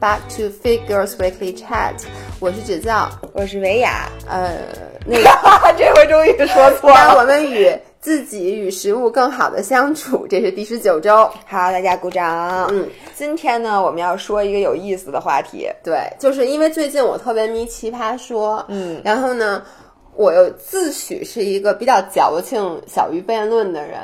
back to Figures Weekly Chat，我是芷教，我是维雅。呃，那个 这回终于说错让我。们与自己与食物更好的相处，这是第十九周。好，大家鼓掌。嗯，今天呢，我们要说一个有意思的话题。对，就是因为最近我特别迷奇葩说，嗯，然后呢，我又自诩是一个比较矫情、小于辩论的人。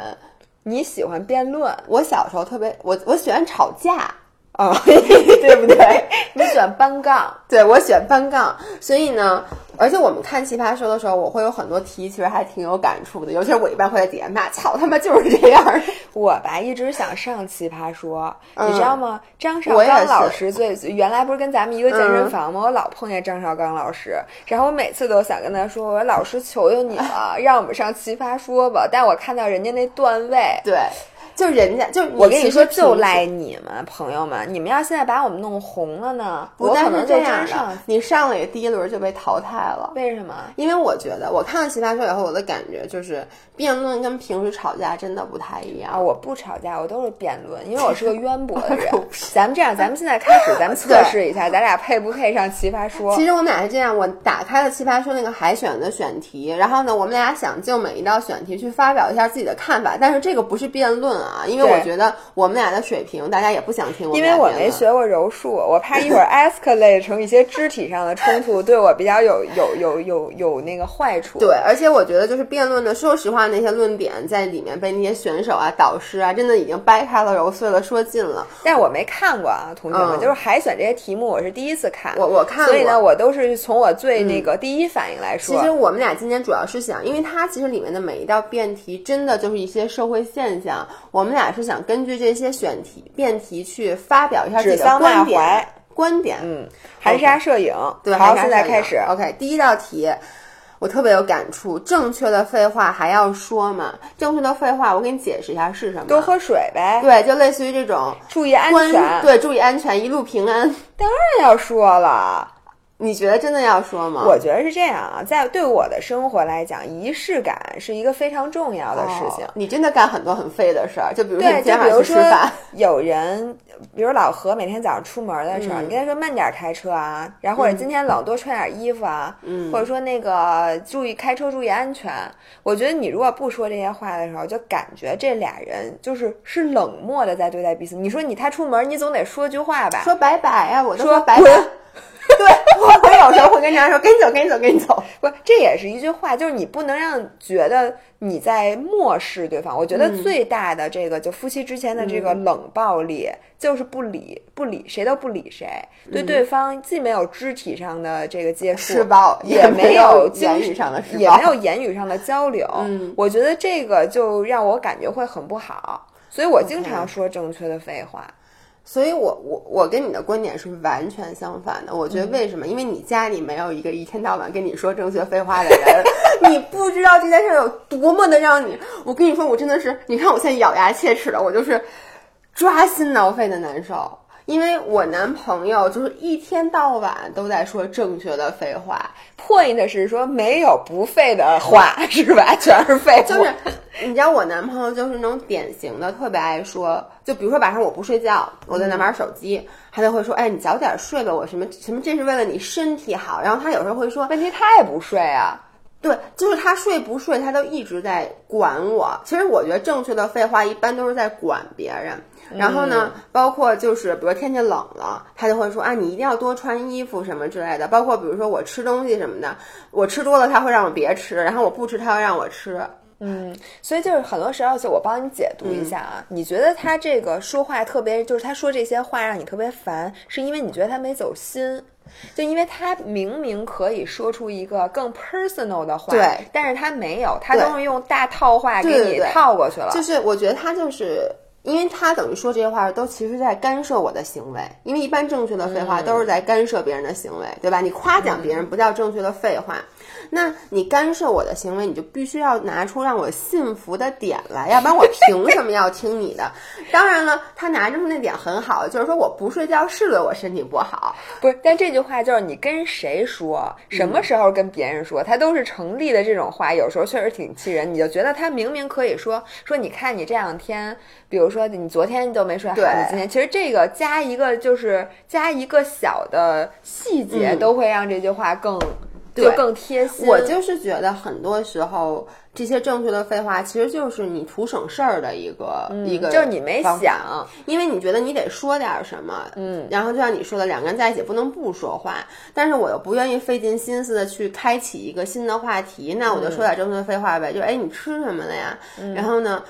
你喜欢辩论我小时候特别，我我喜欢吵架，啊，对不对？你喜欢搬杠。对我喜欢搬杠，所以呢，而且我们看奇葩说的时候，我会有很多题，其实还挺有感触的。尤其是我一般会在底下骂：“操他妈就是这样。我吧，一直想上奇葩说，嗯你知道吗？张绍刚老师最原来不是跟咱们一个健身嗯房吗？我老碰见张绍刚老师，然后我每次都想跟他说：“我说老师，求求你了，让我们上奇葩说吧。”但我看到人家那段位，对，就人家，就我跟你说，就赖你们朋友们，你们要现在把我们弄红了呢，不但我可能就是这样的。，你上了也第一轮就被淘汰了。为什么？因为我觉得，我看了奇葩说以后，我的感觉就是辩论跟平时吵架真的不太一样。啊，我不吵架，我都是辩论，因为我是个渊博 的人。咱们这样，咱们现在开始，咱们 测试一下，咱俩配不配上奇葩说？其实我们俩是这样，我打开了奇葩说那个海选的选题，然后呢，我们俩想就每一道选题去发表一下自己的看法，但是这个不是辩论啊，因为我觉得我们俩的水平，大家也不想听我们因为我没学过柔术，我怕一会儿 escalate 成一些肢体上的冲突，对我比较有有有有有那个坏处。对，而且我觉得就是辩论的，说实话，那些论点在里面被那些选手啊、导师啊，真的已经掰开了揉碎了说尽了。但是我没看过啊，同学们，嗯就是海选这些题目，我是第一次看。我我看所以呢，我都是从我最那个第一反应来说。其实我们俩今天主要是想，因为它其实里面的每一道辩题真的就是一些社会现象，我们俩是想根据这些选题辩题去发表一下自己的观点。观点，嗯，含沙射影。对，好，现在开始。OK，第一道题。我特别有感触，正确的废话还要说吗？正确的废话，我给你解释一下是什么。多喝水呗，对，就类似于这种注意安全。，对，注意安全，一路平安。当然要说了。你觉得真的要说吗？我觉得是这样啊，在对我的生活来讲，仪式感是一个非常重要的事情。哦你真的干很多很废的事儿，就比如说对，你今天晚就比如说上吃饭，有人，比如老何每天早上出门的时候，嗯你跟他说慢点开车啊，然后或者今天冷多穿点衣服啊，嗯或者说那个注意开车注意安全。我觉得你如果不说这些话的时候，就感觉这俩人就是是冷漠的在对待彼此。你说你他出门，你总得说句话吧？说拜拜呀、我都说拜拜。滚对，我我有时候会跟人家说，跟你走，跟你走，跟你走。不，这也是一句话，就是你不能让觉得你在漠视对方。我觉得嗯最大的这个，就夫妻之间的这个冷暴力，就是不理不理谁都不理谁，对对方既没有肢体上的这个接触，施暴也没有言精语上的施暴也没有言语上的交流。嗯我觉得这个就让我感觉会很不好，所以我经常说正确的废话。所以我我我跟你的观点是完全相反的。我觉得为什么？因为你家里没有一个一天到晚跟你说正确废话的人，你不知道这件事有多么的让你。我跟你说，我真的是，你看我现在咬牙切齿的，我就是抓心挠肺的难受。因为我男朋友就是一天到晚都在说正确的废话，point 是说没有不废的话 是吧？全是废话。就是你知道我男朋友就是那种典型的特别爱说，就比如说晚上我不睡觉，我在那玩手机，他就会说，哎，你早点睡吧，我什么什么，这是为了你身体好。然后他有时候会说，问题他也不睡啊。对，就是他睡不睡，他都一直在管我。其实我觉得正确的废话一般都是在管别人。然后呢，包括就是比如天气冷了，他就会说啊，你一定要多穿衣服什么之类的。包括比如说我吃东西什么的，我吃多了他会让我别吃，然后我不吃他会让我吃。嗯，所以就是很多时候，就我帮你解读一下啊。你觉得他这个说话特别，就是他说这些话让你特别烦，是因为你觉得他没走心，就因为他明明可以说出一个更 personal 的话，对，但是他没有，他都是用大套话给你套过去了。就是我觉得他就是。因为他等于说这些话都其实在干涉我的行为，因为一般正确的废话都是在干涉别人的行为，对吧？你夸奖别人不叫正确的废话，那你干涉我的行为，你就必须要拿出让我信服的点来，要不然我凭什么要听你的？当然了，他拿出那点很好，就是说我不睡觉是对我身体不好，不是，但这句话就是你跟谁说，什么时候跟别人说，他都是成立的。这种话有时候确实挺气人，你就觉得他明明可以说说，你看你这两天，比如说。你昨天都没睡好，对。你今天其实这个加一个就是加一个小的细节，嗯。都会让这句话更就对更贴心。我就是觉得很多时候这些正确的废话，其实就是你图省事儿的一个、一个，嗯就是你没想，因为你觉得你得说点什么，嗯，然后就像你说的，两个人在一起不能不说话，但是我又不愿意费尽心思的去开启一个新的话题，那我就说点正确的废话呗，就哎你吃什么了呀？然后呢，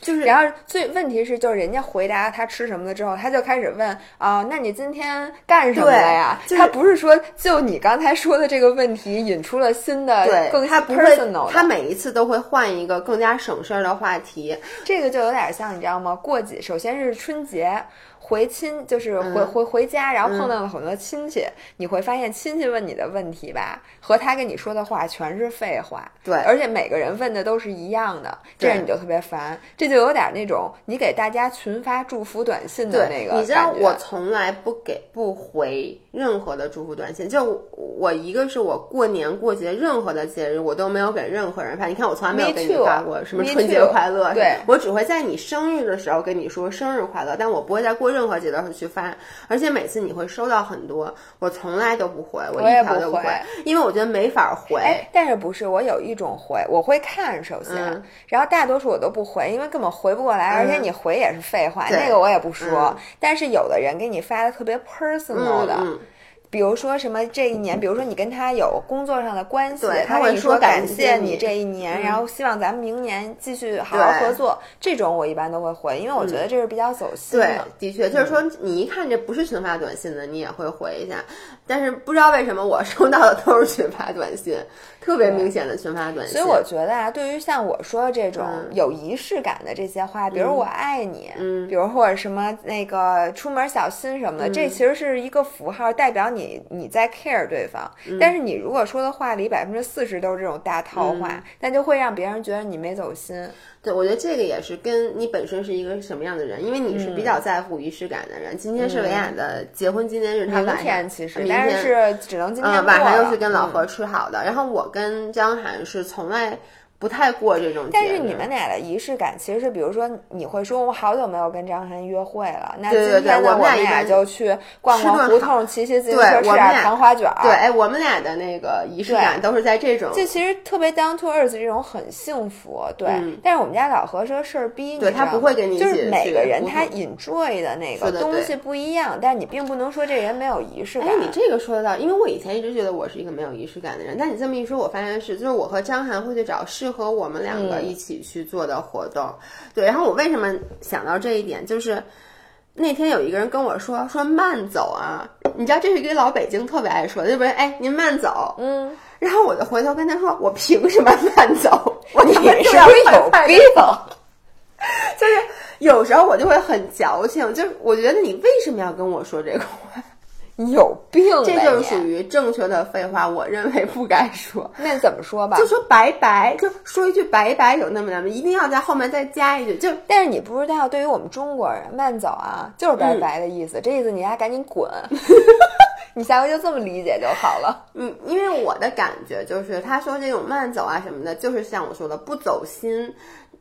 就是然后最问题是，就是人家回答他吃什么了之后，他就开始问啊、那你今天干什么了呀？就是他不是说就你刚才说的这个问题引出了新的对更他不会他每一次都会换一个更加省事儿的话题，这个就有点像你知道吗？过节首先是春节。回亲就是回、嗯。回回家，然后碰到了很多亲戚，你会发现亲戚问你的问题吧，和他跟你说的话全是废话。对。而且每个人问的都是一样的，这样你就特别烦。这就有点那种你给大家群发祝福短信的那，个你知道我从来不给不回任何的祝福短信，就我一个是我过年过节任何的节日我都没有给任何人发，你看我从来没有给你发过什么春节快乐，对。我只会在你生日的时候跟你说生日快乐，但我不会在过任何节的时候去发，而且每次你会收到很多，我从来都不回，我一条都不回回，因为我觉得没法回。哎，但是不是我有一种回，我会看首先，嗯然后大多数我都不回，因为根本回不过来，而且你回也是废话，对那个我也不说。嗯但是有的人给你发的特别 personal 的。比如说什么这一年，比如说你跟他有工作上的关系，对他会说感感谢你你这一年，嗯然后希望咱们明年继续好好合作，这种我一般都会回，因为我觉得这是比较走心对的。，的确，就是说你一看这不是群发短信的，你也会回一下。但是不知道为什么我收到的都是群发短信，特别明显的群发短信。所以我觉得啊，对于像我说这种嗯。有仪式感的这些话，比如“我爱你”，嗯。比如或者什么那个出门小心什么的，这其实是一个符号，代表你你在 care 对方。嗯。但是你如果说的话里百分之四十都是这种大套话，嗯。那就会让别人觉得你没走心。对，我觉得这个也是跟你本身是一个什么样的人，因为你是比较在乎仪式感的人。今天是维雅的结婚纪念日，他明晚上天其实，明但天是只能今天嗯，晚上又是跟老嗯何吃好的。然后我跟江涵是从来不太过这种，但是你们俩的仪式感其实是，比如说你会说，我好久没有跟张涵约会了，那今天呢，我们俩就去逛逛胡同，骑骑自行车，吃点糖花卷儿。对，哎，我们俩的那个仪式感都是在这种。这其实特别 down to earth 这种很幸福，对。嗯但是我们家老何说事儿逼，对他不会跟你就是每个人他 enjoy 的那个东西不一样，但你并不能说这人没有仪式感。哎，你这个说得到，因为我以前一直觉得我是一个没有仪式感的人，但你这么一说，我发现是，就是我和张涵会去找适合我们两个嗯一起去做的活动。对，然后我为什么想到这一点，就是那天有一个人跟我说说慢走啊，你知道这是一个老北京特别爱说的，就不是？哎，您慢走。嗯，然后我就回头跟他说，我凭什么慢走？我你他妈是就要不是有病？就是有时候我就会很矫情，就是我觉得你为什么要跟我说这个话？你有病吧这就是属于正确的废话，我认为不该说。那怎么说吧就？说拜拜，就说一句拜拜有那么难吗，一定要在后面再加一句，就但是你不知道，对于我们中国人，慢走啊，就是拜拜的意思。这意思你还赶紧滚，你下回就这么理解就好了。嗯，因为我的感觉就是，他说这种慢走啊什么的，就是像我说的不走心，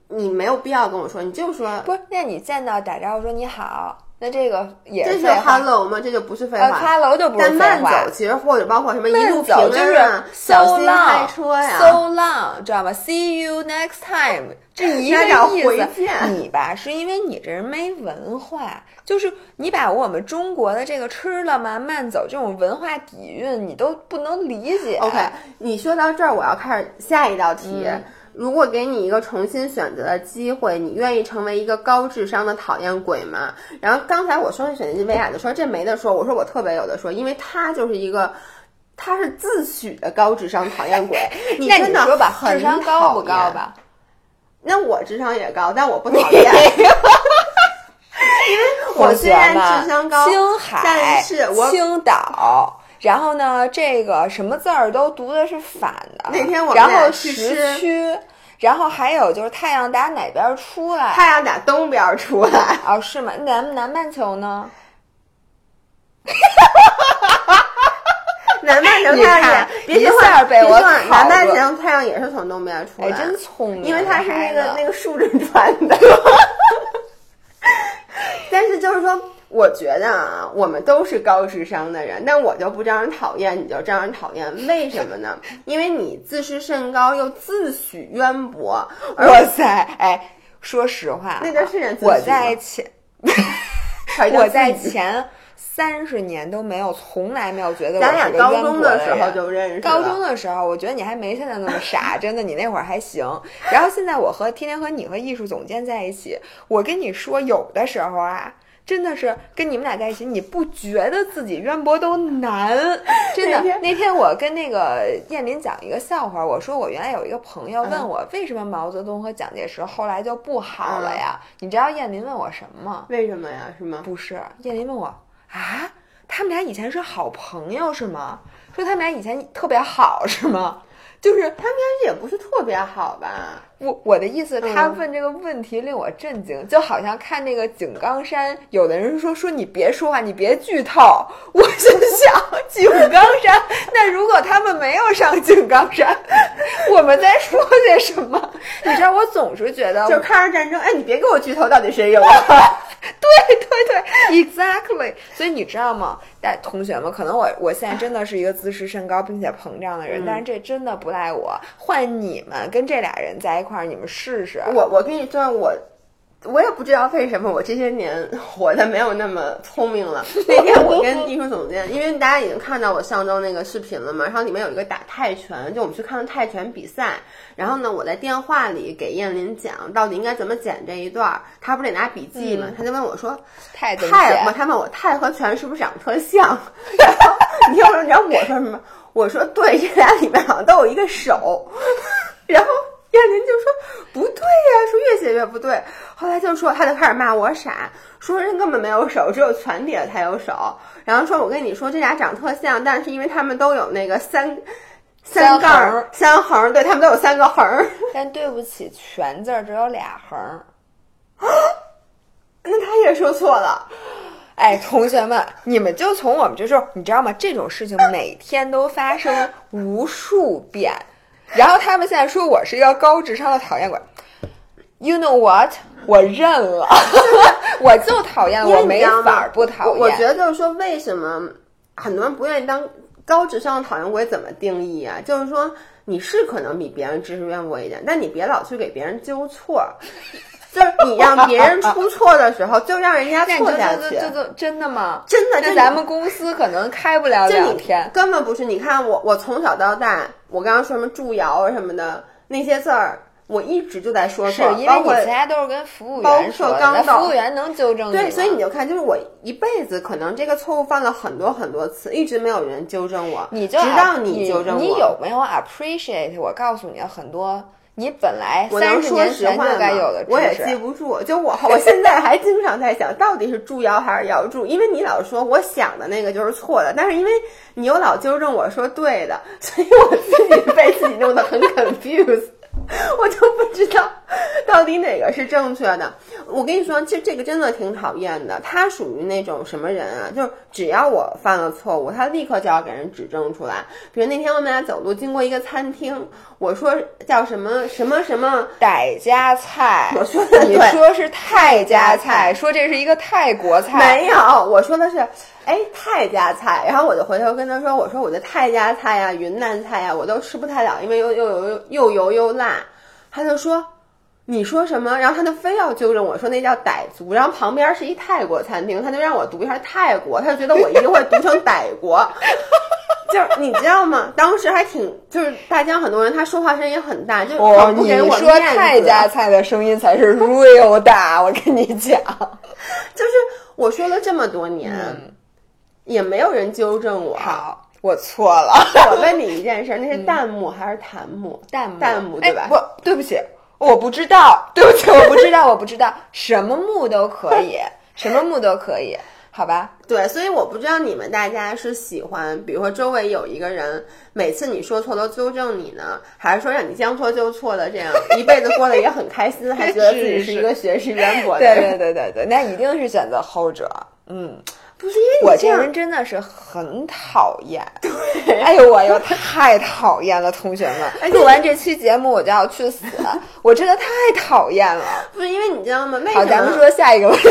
你没有必要跟我说，你就说不是，那你见到打招呼说你好，那这个也这是是废话。hello 吗？这就不是废呃话。哈喽就不是废话慢走。其实或者包括什么一路平走就是安啊，小心开车呀。so long，知道吧？See you next time，这一 个意思。你吧，是因为你这人没文化，就是你把我们中国的这个吃了吗、慢走这种文化底蕴，你都不能理解。OK，你说到这儿，我要开始下一道题。嗯如果给你一个重新选择的机会，你愿意成为一个高智商的讨厌鬼吗？然后刚才我说那选择题，薇娅就说这没得说，我说我特别有的说，因为他就是一个。他是自诩的高智商讨厌鬼，你那真的你说吧，智商高不高？吧？那我智商也高，但我不讨厌。因为我虽然智商高，青海、但是我青岛。然后呢，这个什么字儿都读的是反的。那天我们然后时吃区，然后还有就是太阳打哪边出来？太阳打东边出来，哦，是吗？南南半球呢？南半球你太阳别一下被我别说话考过南半球太阳也是从东边出来，哎，真聪明，因为它是那个那个竖着转的。但是就是说，我觉得啊，我们都是高智商的人，但我就不招人讨厌，你就招人讨厌，为什么呢？因为你自视甚高又自诩渊博。哇塞，哎，说实话，那叫是人我在前，我在前三十年都没有，从来没有觉得咱俩高我是个渊中的时候。就认识，高中的时候，我觉得你还没现在那么傻，真的，你那会儿还行。然后现在我和天天和你和艺术总监在一起，我跟你说，有的时候啊，真的是跟你们俩在一起，你不觉得自己渊博都难，真的那天。我跟那个燕林讲一个笑话，我说我原来有一个朋友问我，为什么毛泽东和蒋介石后来就不好了呀？你知道燕林问我什么吗？为什么呀？是吗？不是，燕林问我啊，他们俩以前是好朋友是吗？说他们俩以前特别好是吗？就是他们家也不是特别好吧？我我的意思，嗯他问这个问题令我震惊，就好像看那个井冈山，有的人说说你别说话，你别剧透，我心想井冈山，那如果他们没有上井冈山，我们在说些什么？你知道，我总是觉得就抗日战争，哎，你别给我剧透到底谁赢了。对对对，exactly。所以你知道吗？但同学们，可能我我现在真的是一个自视甚高并且膨胀的人，嗯但是这真的不赖我。换你们跟这俩人在一块儿，你们试试。我我跟你说，我我也不知道为什么我这些年活的没有那么聪明了。那天我跟艺术总监，因为大家已经看到我上周那个视频了嘛，然后里面有一个打泰拳，就我们去看了泰拳比赛。然后呢，我在电话里给燕林讲到底应该怎么剪这一段儿，他不是得拿笔记嘛，他就问我说泰泰嘛，他问我泰和拳是不是长得特像？然后你听我说，你知道我说什么？我说对，这俩里面好像都有一个手。然后燕林就说不对呀、说越写越不对。后来就说他就开始骂我傻，说人根本没有手，只有拳底下才有手。然后说我跟你说这俩长特像，但是因为他们都有那个三。三杠三横对他们都有三个横儿，但对不起，全字儿只有俩横儿。那他也说错了。哎，同学们，你们就从我们这时候，你知道吗？这种事情每天都发生无数遍。然后他们现在说我是一个高智商的讨厌鬼。You know what？我认了，我就讨厌，我没法儿不讨厌。我我觉得就是说，为什么很多人不愿意当高智商的讨厌鬼？怎么定义啊？就是说，你是可能比别人知识渊博一点，但你别老去给别人纠错儿。就是你让别人出错的时候，就让人家错下去。真的吗？真的，就咱们公司可能开不了两天。根本不是。你看我，我从小到大，我刚刚说什么祝谣啊什么的那些字儿，我一直就在说错，是因为包括你其他都是跟服务员说的，括刚到服务员能纠正你对，所以你就看，就是我一辈子可能这个错误犯了很多很多次，一直没有人纠正我，你就直到你纠正我。你有没有 appreciate？我告诉你很多，你本来我能三十年说实话前就该吗有的知识。我也记不住。就我，我现在还经常在想，到底是助摇还是摇住？因为你老说我想的那个就是错的，但是因为你又老纠正我说对的，所以我自己被自己弄得很 confused。我就不知道 到底哪个是正确的。我跟你说，其实这个真的挺讨厌的。他属于那种什么人啊？就是只要我犯了错误，他立刻就要给人指正出来。比如那天我们俩走路经过一个餐厅，我说叫什么什么什么。傣家菜，我说的你说是泰家菜 说这是一个泰国菜，没有，我说的是，哎，泰家菜。然后我就回头跟他说，我说我的泰家菜呀、云南菜呀，我都吃不太了，因为又又油又油又辣。他就说。你说什么？然后他就非要纠正我说那叫傣族，然后旁边是一泰国餐厅，他就让我读一下泰国，他就觉得我一定会读成傣国。就是你知道吗？当时还挺，就是大江很多人，他说话声音很大，就哦，很不给我面说泰家菜的声音才是 real 大，我跟你讲。就是我说了这么多年，也没有人纠正我。好，我错了。我问你一件事，那是弹幕还是弹幕？弹幕，弹幕对吧哎不，对不起，我不知道，对不起，我不知道，我不知道，什么木都可以，什么木都可以，好吧？对，所以我不知道你们大家是喜欢，比如说周围有一个人，每次你说错都纠正你呢，还是说让你将错就错的这样一辈子过得也很开心，还觉得自己是是一个学识渊博的对人？对对对对，那一定是选择后者。嗯，不是因为我这人真的是很讨厌，对哎呦我又太讨厌了，同学们，录完这期节目我就要去死，我真的太讨厌了。不是因为你知道吗？为好，什么？咱们说下一个问题。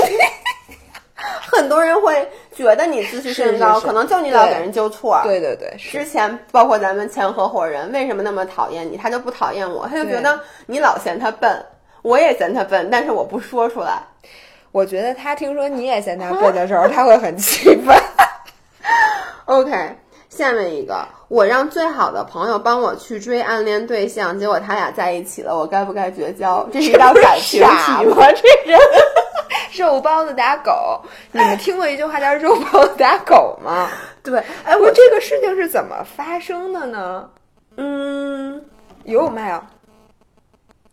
很多人会觉得你自视甚高，可能就你老给人纠错。对对对，之前包括咱们前合伙人为什么那么讨厌你，他就不讨厌我，他就觉得你老嫌他笨，我也嫌他笨，但是我不说出来。我觉得他听说你也嫌他笨的时候，他会很气愤。OK，下面一个，我让最好的朋友帮我去追暗恋对象，结果他俩在一起了，我该不该绝交？这是一道感情题吗？这人肉包子打狗，你们听过一句话叫“肉包子打狗”吗？对，哎，我我这个事情是怎么发生的呢？嗯，有没有？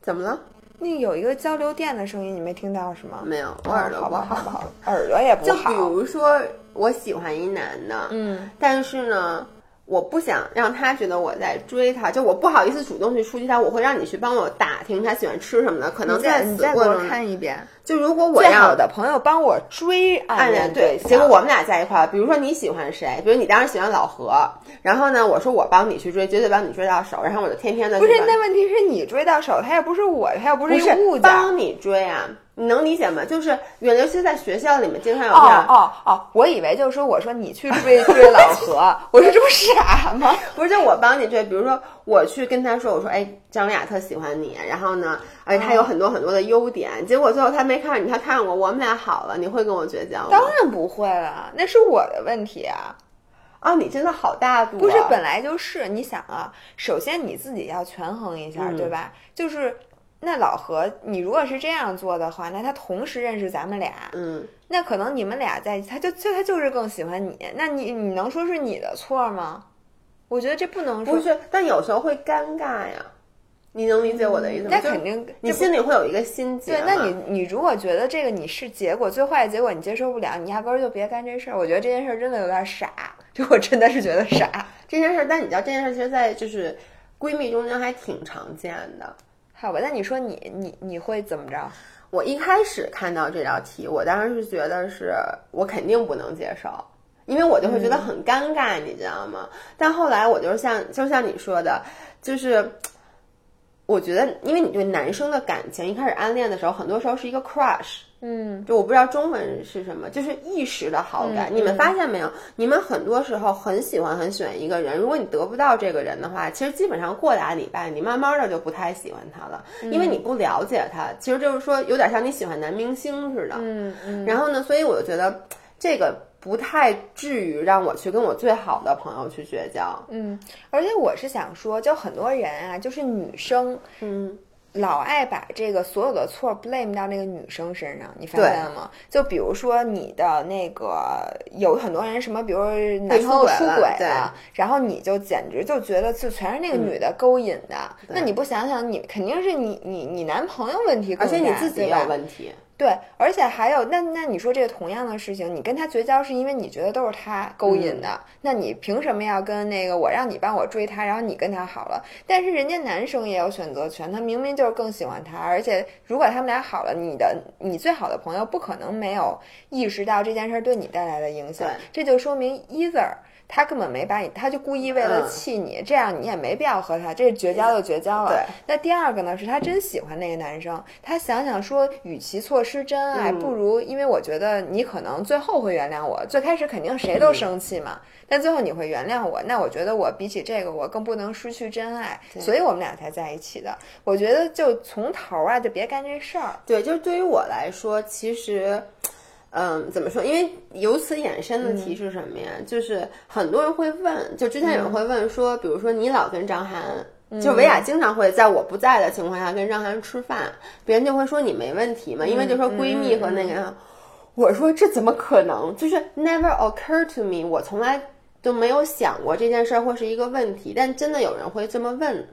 怎么了？那有一个交流电的声音，你没听到是吗？没有，我耳朵不好耳朵也不好就比。如说，我喜欢一男的，嗯，但是呢，我不想让他觉得我在追他，就我不好意思主动去出击他，我会让你去帮我打听他喜欢吃什么的。可能在此你再给我看一遍。就如果我让最好的朋友帮我追暗暗恋恋对，象，结果我们俩在一块儿，比如说你喜欢谁，比如你当时喜欢老何，然后呢，我说我帮你去追，绝对帮你追到手，然后我就天天的不是那问题是你追到手，他又不是我，他又不是物是件。帮你追啊，你能理解吗？就是尤其是在学校里面，经常有这哦样，哦哦，我以为就是说，我说你去追追老何，我说这不傻吗？不是就我帮你追，比如说我去跟他说，我说哎，张丽雅特喜欢你，然后呢，而且他有很多很多的优点，结果最后他没看上你，他看上我，我们俩好了，你会跟我绝交吗？当然不会了，那是我的问题啊。啊，你真的好大度、啊，不是本来就是，你想啊，首先你自己要权衡一下，嗯对吧？就是那老何，你如果是这样做的话，那他同时认识咱们俩，嗯，那可能你们俩在一起，他就就他就是更喜欢你，那你你能说是你的错吗？我觉得这不能说，不是，但有时候会尴尬呀，你能理解我的意思吗？那肯定你心里会有一个心结对。，那你你如果觉得这个你是结果最坏的结果你接受不了，你压根儿就别干这事儿。我觉得这件事儿真的有点傻，就我真的是觉得傻。这件事儿，但你知道这件事儿，其实，在就是闺蜜中间还挺常见的。好吧，那你说你你你会怎么着？我一开始看到这道题，我当时是觉得是我肯定不能接受，因为我就会觉得很尴尬，你知道吗？但后来我就是像就像你说的，就是我觉得，因为你对男生的感情一开始暗恋的时候，很多时候是一个 crush，嗯，就我不知道中文是什么，就是一时的好感。嗯你们发现没有？你们很多时候很喜欢很喜欢一个人，如果你得不到这个人的话，其实基本上过俩礼拜，你慢慢的就不太喜欢他了，嗯因为你不了解他。其实就是说，有点像你喜欢男明星似的。嗯嗯，然后呢，所以我就觉得这个不太至于让我去跟我最好的朋友去绝交。嗯，而且我是想说，就很多人啊，就是女生嗯，老爱把这个所有的错 blame 到那个女生身上，你发现了吗？就比如说你的那个有很多人什么，比如男朋友出出轨了然后你就简直就觉得就全是那个女的勾引的。那你不想想，你肯定是你你你男朋友问题而且你自己有问题。对，而且还有，那那你说这个同样的事情，你跟他绝交是因为你觉得都是他勾引的，嗯那你凭什么要跟那个我让你帮我追他，然后你跟他好了？但是人家男生也有选择权，他明明就是更喜欢他，而且如果他们俩好了，你的你最好的朋友不可能没有意识到这件事儿对你带来的影响，这就说明 either。他根本没把你，他就故意为了嗯气你，这样你也没必要和他，这是绝交就绝交了。对那第二个呢，是他真喜欢那个男生，他想想说，与其错失真爱，嗯不如因为我觉得你可能最后会原谅我，最开始肯定谁嗯都生气嘛，但最后你会原谅我，那我觉得我比起这个，我更不能失去真爱，所以我们俩才在一起的。我觉得就从头啊，就别干这事儿。对，就是对于我来说，其实，嗯，怎么说？因为由此衍生的题是什么呀？就是很多人会问，就之前有人会问说，比如说你老跟张涵。就维亚经常会在我不在的情况下跟张涵吃饭，别人就会说你没问题嘛，因为就说闺蜜和那个，我说这怎么可能？就是 never occur to me，我从来都没有想过这件事儿会是一个问题，但真的有人会这么问，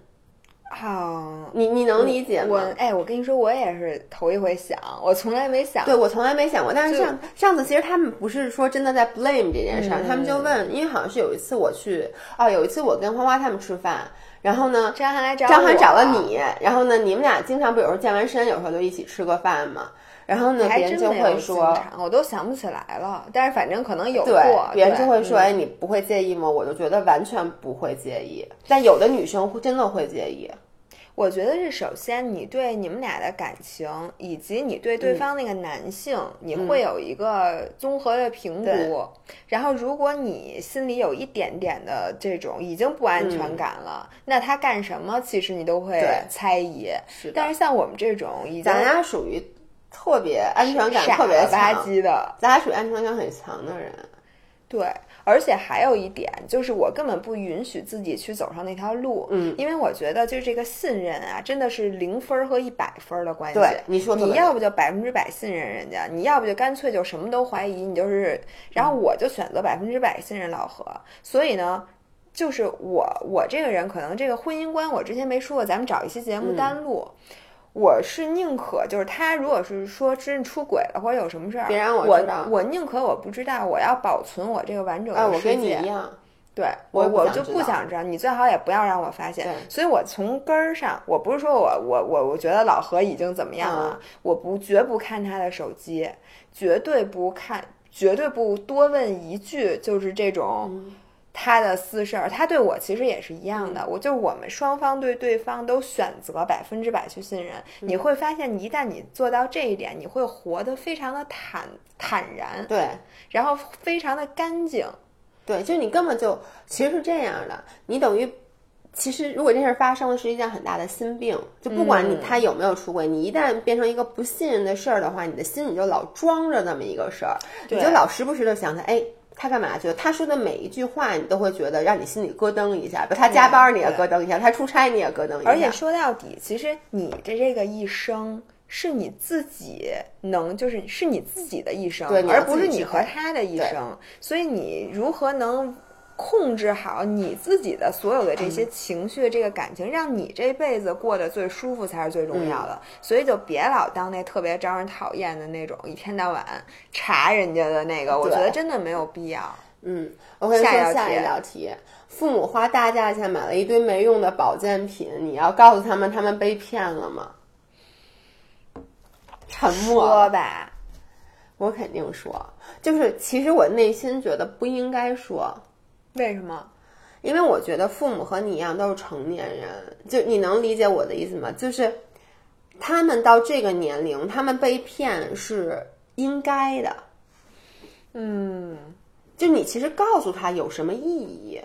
好，你你能理解吗？我哎，我跟你说，我也是头一回想，我从来没想。对，我从来没想过。但是上上次其实他们不是说真的在 blame 这件事儿，嗯他们就问，因为好像是有一次我去，哦，有一次我跟花花他们吃饭，然后呢，张涵来找张涵找了你，然后呢，你们俩经常不有时候健完身，有时候就一起吃个饭嘛。然后呢，还别人就会说，我都想不起来了。但是反正可能有对过，，别人就会说，哎，你不会介意吗？我就觉得完全不会介意，但有的女生会真的会介意。我觉得是首先你对你们俩的感情，以及你对对方那个男性，你会有一个综合的评估。然后，如果你心里有一点点的这种已经不安全感了，那他干什么，其实你都会猜疑。是，但是像我们这种，咱俩属于特别安全感特别吧唧的，咱俩属于安全感很强的人。对。而且还有一点，就是我根本不允许自己去走上那条路，嗯，因为我觉得就是这个信任啊，真的是零分和一百分的关系。对，你说你要不就百分之百信任人家，你要不就干脆就什么都怀疑，你就是，然后我就选择百分之百信任老何。所以呢，就是我我这个人可能这个婚姻观，我之前没说过，咱们找一期节目单录。我是宁可就是他，如果是说真出轨了或者有什么事儿，别让我知道。我宁可我不知道，我要保存我这个完整的世界。我跟你一样，对我我就不想知道，你最好也不要让我发现。所以我从根儿上，我不是说我我我我觉得老何已经怎么样了，我不绝不看他的手机，绝对不看，绝对不多问一句，就是这种。他的私事儿，他对我其实也是一样的。我就是我们双方对对方都选择百分之百去信任。你会发现，一旦你做到这一点，你会活得非常的坦坦然，对，然后非常的干净，对，就你根本就其实是这样的。你等于其实如果这事儿发生了是一件很大的心病，就不管你他有没有出轨，你一旦变成一个不信任的事儿的话，你的心里就老装着那么一个事儿，你就老时不时的想他，哎。他干嘛？去了他说的每一句话，你都会觉得让你心里咯噔一下。他加班你也咯噔一下，他出差你也咯噔一下。而且说到底，其实你的这个一生是你自己能，就是是你自己的一生，而不是你和他的一生。所以你如何能？控制好你自己的所有的这些情绪、这个感情，让你这辈子过得最舒服才是最重要的。所以就别老当那特别招人讨厌的那种，一天到晚查人家的那个，我觉得真的没有必要。嗯，我跟你说下一道题：父母花大价钱买了一堆没用的保健品，你要告诉他们他们被骗了吗？沉默说吧，我肯定说。就是其实我内心觉得不应该说。为什么？因为我觉得父母和你一样都是成年人，就你能理解我的意思吗？就是他们到这个年龄，他们被骗是应该的。嗯，就你其实告诉他有什么意义？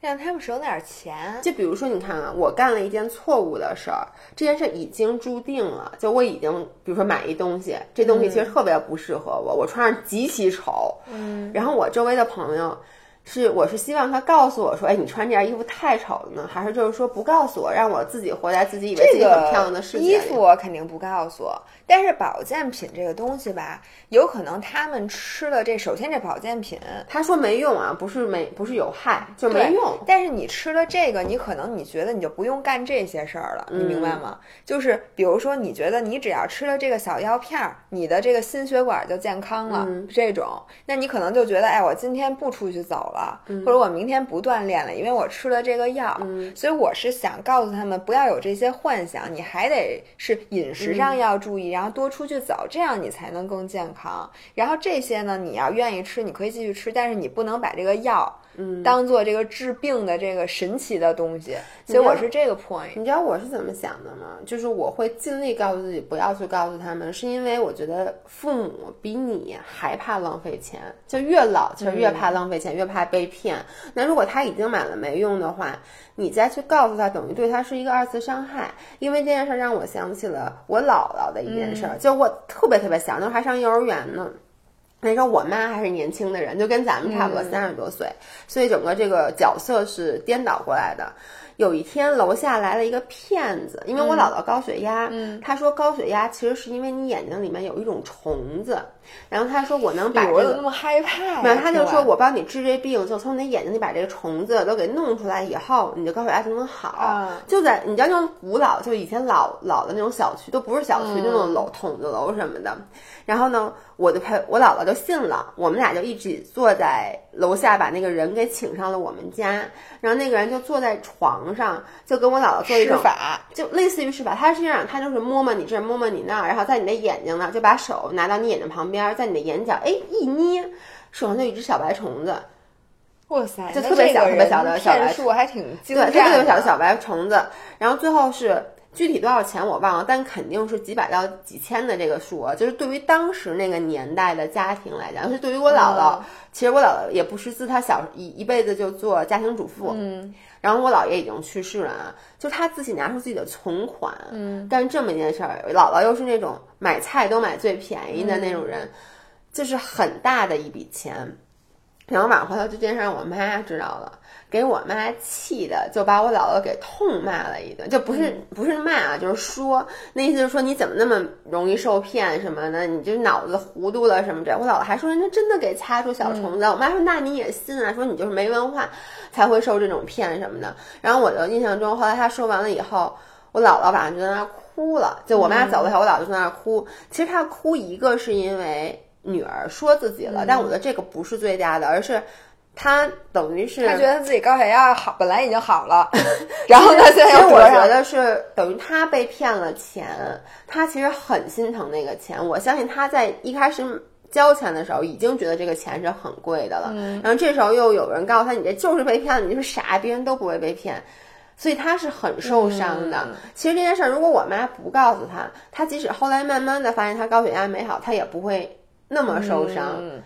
让他们省点钱。就比如说，你看啊，我干了一件错误的事儿，这件事已经注定了。就我已经，比如说买一东西，这东西其实特别不适合我，我穿上极其丑。嗯，然后我周围的朋友。是，我是希望他告诉我说，哎，你穿这件衣服太丑了呢，还是就是说不告诉我，让我自己活在自己以为自己很漂亮的世界里？衣服我肯定不告诉我，但是保健品这个东西吧，有可能他们吃了这，首先这保健品，他说没用啊，不是没不是有害就没用。但是你吃了这个，你可能你觉得你就不用干这些事儿了，你明白吗？就是比如说，你觉得你只要吃了这个小药片儿，你的这个心血管就健康了，这种，那你可能就觉得，哎，我今天不出去走。了，或者我明天不锻炼了，因为我吃了这个药，所以我是想告诉他们不要有这些幻想，你还得是饮食上要注意，然后然后多出去走，这样你才能更健康。然后这些呢，你要愿意吃，你可以继续吃，但是你不能把这个药。嗯，当做这个治病的这个神奇的东西，所以我是这个 point。你知道我是怎么想的吗？就是我会尽力告诉自己不要去告诉他们，是因为我觉得父母比你还怕浪费钱，就越老其实越怕浪费钱，越怕被骗。那如果他已经买了没用的话，你再去告诉他，等于对他是一个二次伤害。因为这件事让我想起了我姥姥的一件事，就我特别特别小，那时候还上幼儿园呢。那时候我妈还是年轻的人，就跟咱们差不多三十多岁，所以整个这个角色是颠倒过来的。有一天楼下来了一个骗子，因为我姥姥高血压，他说高血压其实是因为你眼睛里面有一种虫子。然后他说：“我能把这个那么害怕。”没有，他就说我帮你治这病，就从你的眼睛里把这个虫子都给弄出来以后，你的高血压就能好。就在你知道那种古老，就以前老老的那种小区，都不是小区那种楼筒子楼什么的。然后呢，我就陪我姥姥就信了，我们俩就一起坐在楼下，把那个人给请上了我们家。然后那个人就坐在床上，就跟我姥姥做一种法，就类似于是吧？他实际上，他就是摸摸你这，摸摸你那儿，然后在你的眼睛呢，就把手拿到你眼睛旁边。边在你的眼角，哎，一捏，手上就一只小白虫子。哇塞，就特别小特别小的小白对，湛特别小的的小白虫子，然后最后是具体多少钱我忘了，但肯定是几百到几千的这个数额，就是对于当时那个年代的家庭来讲，就是对于我姥姥，嗯其实我姥姥也不识字，她小一一辈子就做家庭主妇，嗯，然后我姥爷已经去世了啊，就她自己拿出自己的存款，嗯，干这么一件事儿，姥姥又是那种买菜都买最便宜的那种人，就是很大的一笔钱。然后晚上回头这件事让我妈知道了，给我妈气的，就把我姥姥给痛骂了一顿，就不是、不是骂啊，就是说那意思就是说你怎么那么容易受骗什么的，你就脑子糊涂了什么这。我姥姥还说人家真的给擦出小虫子，我妈说那你也信啊，说你就是没文化才会受这种骗什么的。然后我就印象中，后来她说完了以后，我姥姥晚上就在那儿哭了，就我妈走了以后，我姥姥就在那儿哭。其实她哭一个是因为女儿说自己了，但我觉得这个不是最大的，而是她等于是他觉得自己高血压好，本来已经好了，然后呢，现在又我觉又得是等于他被骗了钱，他其实很心疼那个钱。我相信他在一开始交钱的时候已经觉得这个钱是很贵的了，嗯然后这时候又有人告诉他你这就是被骗了，你是傻，别人都不会被骗。所以他是很受伤的。嗯其实这件事儿，如果我妈不告诉他，他即使后来慢慢的发现他高血压没好，他也不会那么受伤。嗯，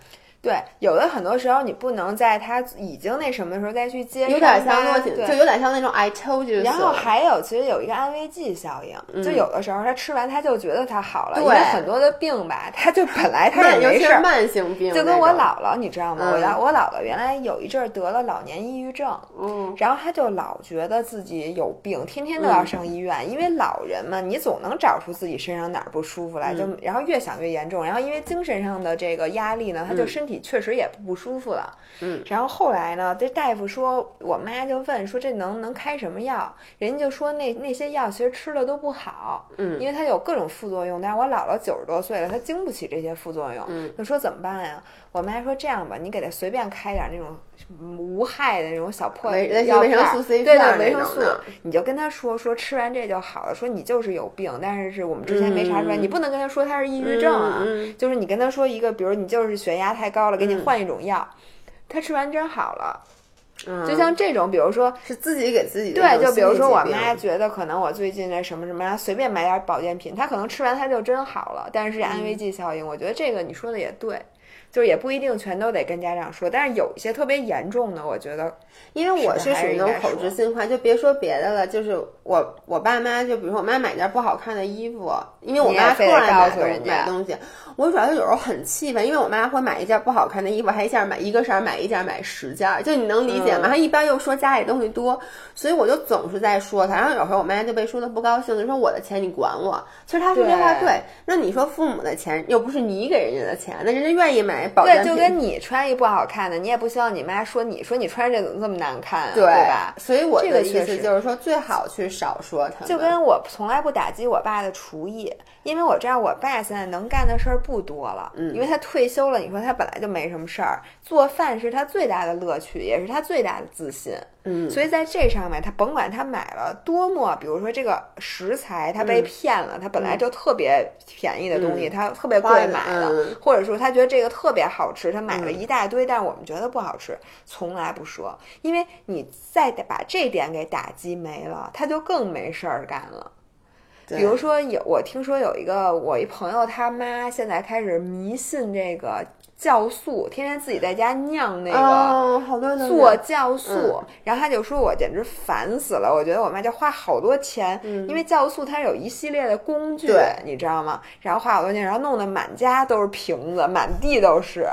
对，有的很多时候你不能在他已经那什么的时候再去接有点像就有点像那种 I told you。然后还有，其实有一个安慰剂效应，就有的时候他吃完他就觉得他好了，对。因为很多的病吧，他就本来他也没事儿。慢性病，就跟我姥姥，你知道吗？我嗯姥我姥姥原来有一阵儿得了老年抑郁症，嗯，然后他就老觉得自己有病，天天都要上医院，因为老人嘛，你总能找出自己身上哪儿不舒服来，就然后越想越严重，然后因为精神上的这个压力呢，他就身体确实也不舒服了。嗯，然后后来呢，这大夫说，我妈就问说这能能开什么药？人家就说那那些药其实吃了都不好，嗯因为它有各种副作用。但是我姥姥九十多岁了，她经不起这些副作用，嗯，就说怎么办呀？我妈说这样吧，你给她随便开点那种嗯无害的那种小破维生素 C 对对维生素你就跟他说说吃完这就好了，说你就是有病，但是是我们之前没查出来，嗯你不能跟他说他是抑郁症啊，就是你跟他说一个，比如你就是血压太高了，给你换一种药。他吃完真好了，嗯就像这种，比如说，是自己给自己对，就比如说我妈觉得可能我最近那什么什么，随便买点保健品，她可能吃完她就真好了，但是是安慰嗯剂效应。我觉得这个你说的也对，就也不一定全都得跟家长说，但是有一些特别严重的，我觉得因为我是属于那种口直心快，就别说别的了，就是我我爸妈，就比如说我妈买件不好看的衣服，因为我妈特爱买东诉人买东西，我主要是有时候很气愤，因为我妈会买一件不好看的衣服，还一下买一个色儿买一件买十件儿，就你能理解吗？嗯她一般又说家里东西多，所以我就总是在说她，然后有时候我妈就被说的不高兴，就说我的钱你管我。其实她说这话对对，那你说父母的钱又不是你给人家的钱，那人家愿意买保健对，就跟你穿一不好看的，你也不希望你妈说你说你穿这怎么这么难看啊，对吧？所以我这的意思就是说，最好去少说他们。就跟我从来不打击我爸的厨艺，因为我知道我爸现在能干的事儿不多了，嗯因为他退休了。你说他本来就没什么事儿，做饭是他最大的乐趣，也是他最大的自信。嗯，所以在这上面，他甭管他买了多么，比如说这个食材他被骗了，他本来就特别便宜的东西，嗯。他特别贵买的，嗯。或者说他觉得这个特别好吃，他买了一大堆，但是我们觉得不好吃，从来不说，因为你再把这点给打击没了，他就更没事儿干了。比如说有，我听说有一个我一朋友他妈现在开始迷信这个酵素，天天自己在家酿那个。哦，好多做酵素，然后他就说我简直烦死了，我觉得我妈就花好多钱，因为酵素它有一系列的工具，你知道吗？然后花好多钱，然后弄得满家都是瓶子，满地都是。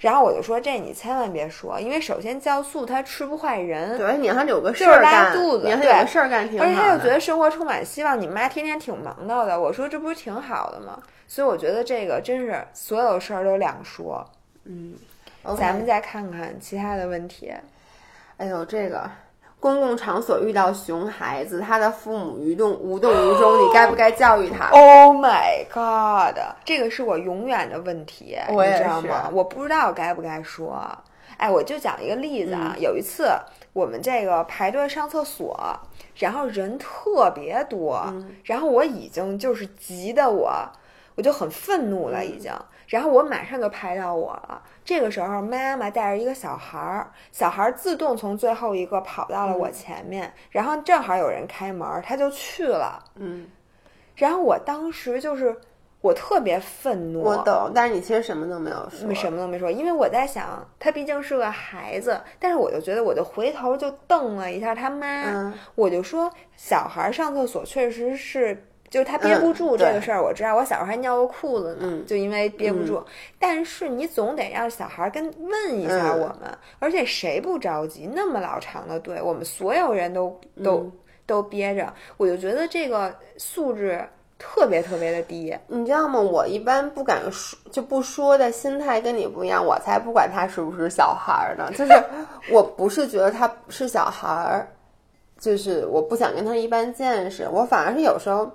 然后我就说这你千万别说，因为首先酵素它吃不坏人，对，你让他有个事就是拉儿干，肚子你让他有事儿干挺好的。而且他又觉得生活充满希望，你妈天天挺忙叨的。我说这不是挺好的吗？所以我觉得这个真是所有事儿都两说。OK 咱们再看看其他的问题。哎呦，这个公共场所遇到熊孩子，他的父母无动无动于衷，你该不该教育他？Oh my god！这个是我永远的问题，我也你知道吗？我不知道该不该说。哎，我就讲一个例子啊，有一次我们这个排队上厕所，然后人特别多，然后我已经就是急的我。我就很愤怒了已经。然后我马上就拍到我了。这个时候，妈妈带着一个小孩儿，小孩儿自动从最后一个跑到了我前面，然后正好有人开门，他就去了。嗯，然后我当时就是我特别愤怒，我懂，但是你其实什么都没有说，什么都没说，因为我在想，他毕竟是个孩子，但是我就觉得，我就回头就瞪了一下他妈，我就说，小孩上厕所确实是。就是他憋不住这个事儿，我知道。我小时候还尿过裤子呢，就因为憋不住。但是你总得让小孩跟问一下我们，而且谁不着急？那么老长的队，我们所有人都都都憋着，我就觉得这个素质特别特别的低。你知道吗？我一般不敢说，就不说的心态跟你不一样。我才不管他是不是小孩呢，就是 我不是觉得他是小孩儿，就是我不想跟他一般见识。我反而是有时候。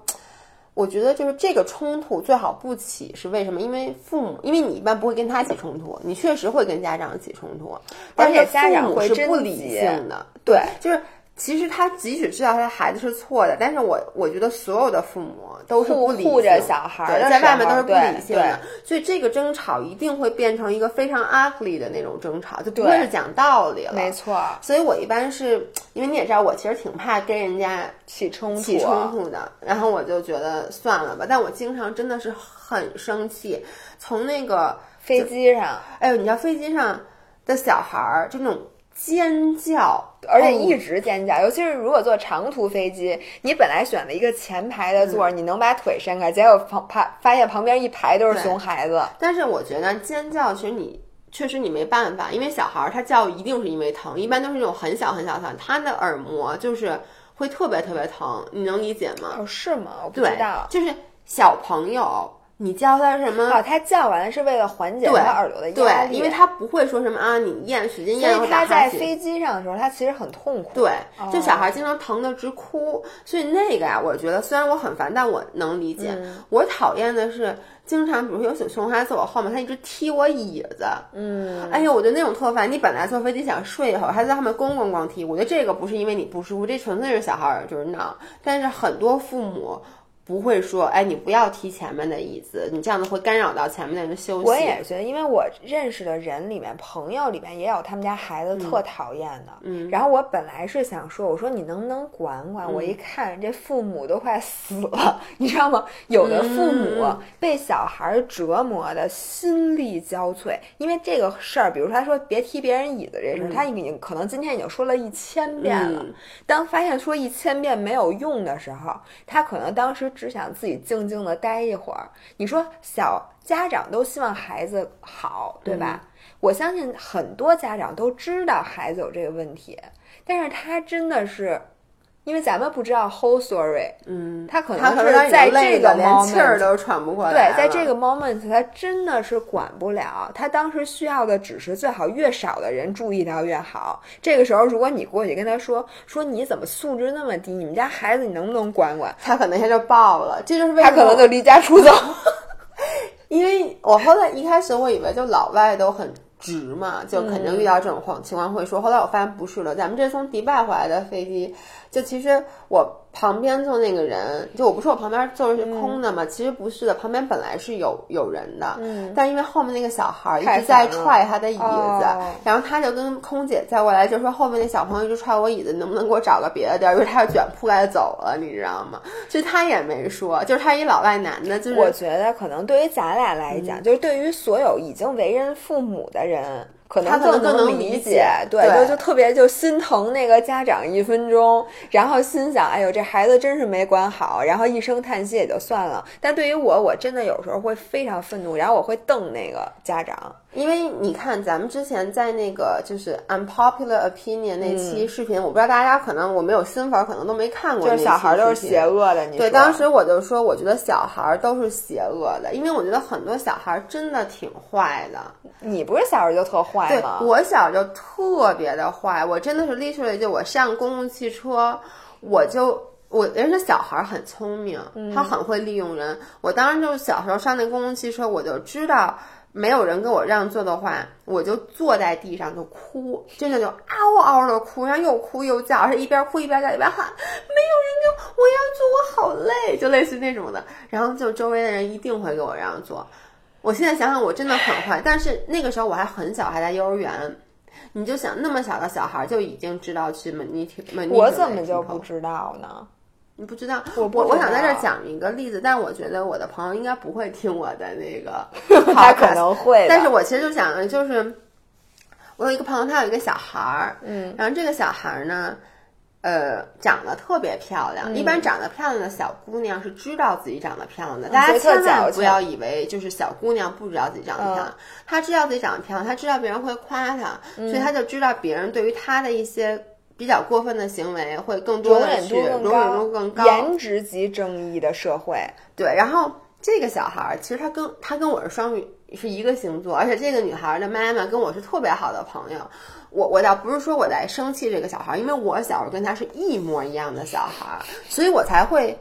我觉得就是这个冲突最好不起，是为什么？因为父母，因为你一般不会跟他起冲突，你确实会跟家长起冲突，但是家长是不理性的，对，就是。其实他即使知道他的孩子是错的，但是我我觉得所有的父母都是不理护着小孩，在外面都是不理性的，所以这个争吵一定会变成一个非常 ugly 的那种争吵，就不会是讲道理了。没错，所以我一般是因为你也知道，我其实挺怕跟人家起冲突起冲突的，然后我就觉得算了吧。但我经常真的是很生气，从那个飞机上，哎呦，你知道飞机上的小孩儿就那种。尖叫，而且一直尖叫，尤其是如果坐长途飞机，你本来选了一个前排的座，你能把腿伸开，结果旁发发现旁边一排都是熊孩子。但是我觉得尖叫，其实你确实你没办法，因为小孩儿他叫一定是因为疼，一般都是那种很小很小的，他的耳膜就是会特别特别疼，你能理解吗？哦，是吗？我不知道，就是小朋友。你叫他什么？哦，他叫完是为了缓解他耳朵的压力，对，因为他不会说什么啊，你咽，使劲咽，所以他在飞机上的时候，他其实很痛苦。对，就小孩经常疼的直哭，所以那个呀，我觉得虽然我很烦，但我能理解。我讨厌的是经常，比如说有小熊孩子在我后面，他一直踢我椅子。嗯，哎呦，我觉得那种特烦。你本来坐飞机想睡一会儿，还在后面咣咣咣踢，我觉得这个不是因为你不舒服，这纯粹是小孩就是闹。但是很多父母。不会说，哎，你不要踢前面的椅子，你这样子会干扰到前面的人休息。我也觉得，因为我认识的人里面，朋友里面也有他们家孩子特讨厌的。嗯。然后我本来是想说，我说你能不能管管？我一看这父母都快死了，你知道吗？有的父母被小孩折磨的心力交瘁，因为这个事儿，比如说他说别踢别人椅子这事儿，他已经可能今天已经说了一千遍了。当发现说一千遍没有用的时候，他可能当时。只想自己静静的待一会儿。你说小家长都希望孩子好，对吧？我相信很多家长都知道孩子有这个问题，但是他真的是。因为咱们不知道 whole story，嗯，他可能是在这个 moment 气儿都喘不过来。对，在这个 moment，他真的是管不了。他当时需要的只是最好越少的人注意到越好。这个时候，如果你过去跟他说说你怎么素质那么低，你们家孩子你能不能管管？他可能一下就爆了。这就是为什么他可能就离家出走。因为我后来一开始我以为就老外都很。直嘛，就肯定遇到这种况情况会说。后来我发现不是了，咱们这从迪拜回来的飞机，就其实我。旁边坐那个人，就我不是我旁边坐的是空的嘛？其实不是的，旁边本来是有有人的，但因为后面那个小孩一直在踹他的椅子，然后他就跟空姐再过来就说后面那小朋友一直踹我椅子，能不能给我找个别的地儿？因为他要卷铺盖走了，你知道吗？其实他也没说，就是他一老外男的，就是我觉得可能对于咱俩来讲，就是对于所有已经为人父母的人。可能更能理解，对，就就特别就心疼那个家长一分钟，然后心想，哎呦，这孩子真是没管好，然后一声叹息也就算了。但对于我，我真的有时候会非常愤怒，然后我会瞪那个家长。因为你看，咱们之前在那个就是 unpopular opinion 那期视频，我不知道大家可能我没有新粉，可能都没看过。就是小孩都是邪恶的，你对，当时我就说，我觉得小孩都是邪恶的，因为我觉得很多小孩真的挺坏的。你不是小时候就特坏吗？我小就特别的坏，我真的是 literally 就我上公共汽车，我就我人家小孩很聪明，他很会利用人。我当时就是小时候上那公共汽车，我就知道。没有人给我让座的话，我就坐在地上就哭，真的就嗷嗷的哭，然后又哭又叫，而且一边哭一边叫一边喊，没有人给我，我要坐，我好累，就类似那种的。然后就周围的人一定会给我让座。我现在想想，我真的很坏，但是那个时候我还很小，还在幼儿园。你就想那么小的小孩就已经知道去 manipulate，我怎么就不知道呢？你不知道，我我我想在这儿讲一个例子，但我觉得我的朋友应该不会听我的那个，他可能会。但是我其实就想，就是我有一个朋友，他有一个小孩儿，嗯，然后这个小孩儿呢，呃，长得特别漂亮。一般长得漂亮的小姑娘是知道自己长得漂亮的，大家千万不要以为就是小姑娘不知道自己长得漂亮，她知道自己长得漂亮，她知道别人会夸她，所以她就知道别人对于她的一些。比较过分的行为会更多的去容忍度更高，颜值即正义的社会。对，然后这个小孩儿其实他跟他跟我是双鱼，是一个星座，而且这个女孩的妈妈跟我是特别好的朋友。我我倒不是说我在生气这个小孩儿，因为我小时候跟他是一模一样的小孩儿，所以我才会。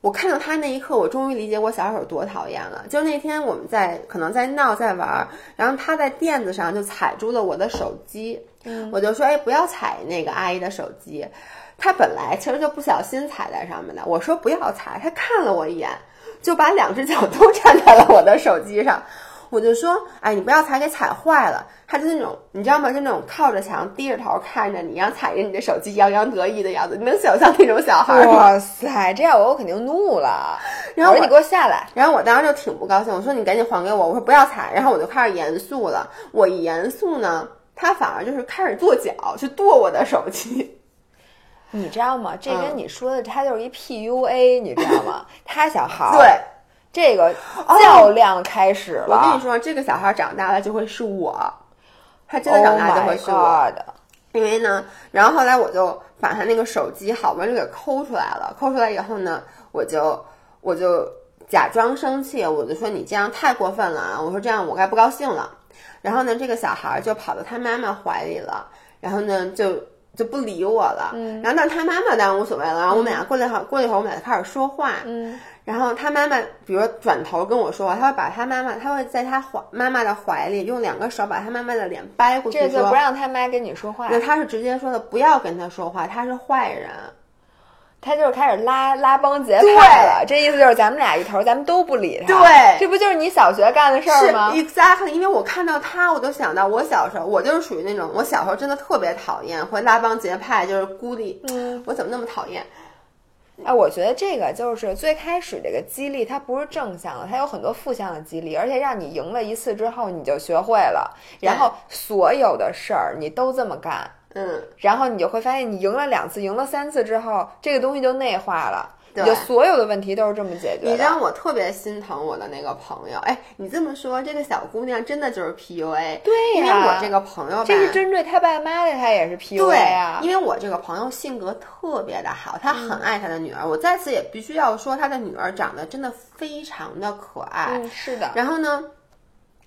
我看到他那一刻，我终于理解我小时候有多讨厌了。就那天我们在可能在闹在玩，然后他在垫子上就踩住了我的手机，我就说：“哎，不要踩那个阿姨的手机。”他本来其实就不小心踩在上面的，我说不要踩，他看了我一眼，就把两只脚都 站在了我的手机上。我就说，哎，你不要踩，给踩坏了。他就那种，你知道吗？就那种靠着墙低着头看着你，然后踩着你的手机洋洋得意的样子。你能想象那种小孩吗？哇塞，这样我我肯定怒了。然后我说你给我下来。然后我当时就挺不高兴，我说你赶紧还给我。我说不要踩。然后我就开始严肃了。我一严肃呢，他反而就是开始跺脚，去跺我的手机。你知道吗？这跟你说的，他就是一 PUA，你知道吗？他小孩对。这个较量开始了。我跟你说，这个小孩长大了就会是我，他真的长大就会是我的。因为呢，然后后来我就把他那个手机好不容易给抠出来了，抠出来以后呢，我就我就假装生气，我就说你这样太过分了啊！我说这样我该不高兴了。然后呢，这个小孩就跑到他妈妈怀里了，然后呢就就不理我了。嗯。然后但是他妈妈当然无所谓了。然后我们俩过了一会儿，过了一会儿我们俩就开始说话。嗯。然后他妈妈，比如转头跟我说话，他会把他妈妈，他会在他怀妈妈的怀里，用两个手把他妈妈的脸掰过去，这就不让他妈跟你说话。那他是直接说的，不要跟他说话，他是坏人。他就是开始拉拉帮结派了，这意思就是咱们俩一头，咱们都不理他。对，这不就是你小学干的事儿吗？Exactly，因为我看到他，我就想到我小时候，我就是属于那种，我小时候真的特别讨厌会拉帮结派，就是孤立。嗯，我怎么那么讨厌？哎，我觉得这个就是最开始这个激励，它不是正向的，它有很多负向的激励，而且让你赢了一次之后，你就学会了，然后所有的事儿你都这么干，嗯，然后你就会发现，你赢了两次，赢了三次之后，这个东西就内化了。你就所有的问题都是这么解决的。你让我特别心疼我的那个朋友。哎，你这么说，这个小姑娘真的就是 PUA。对呀，因为我这个朋友，这是针对他爸妈的，他也是 PUA 啊。因为我这个朋友性格特别的好，他很爱他的女儿。我在此也必须要说，他的女儿长得真的非常的可爱。嗯，是的。然后呢，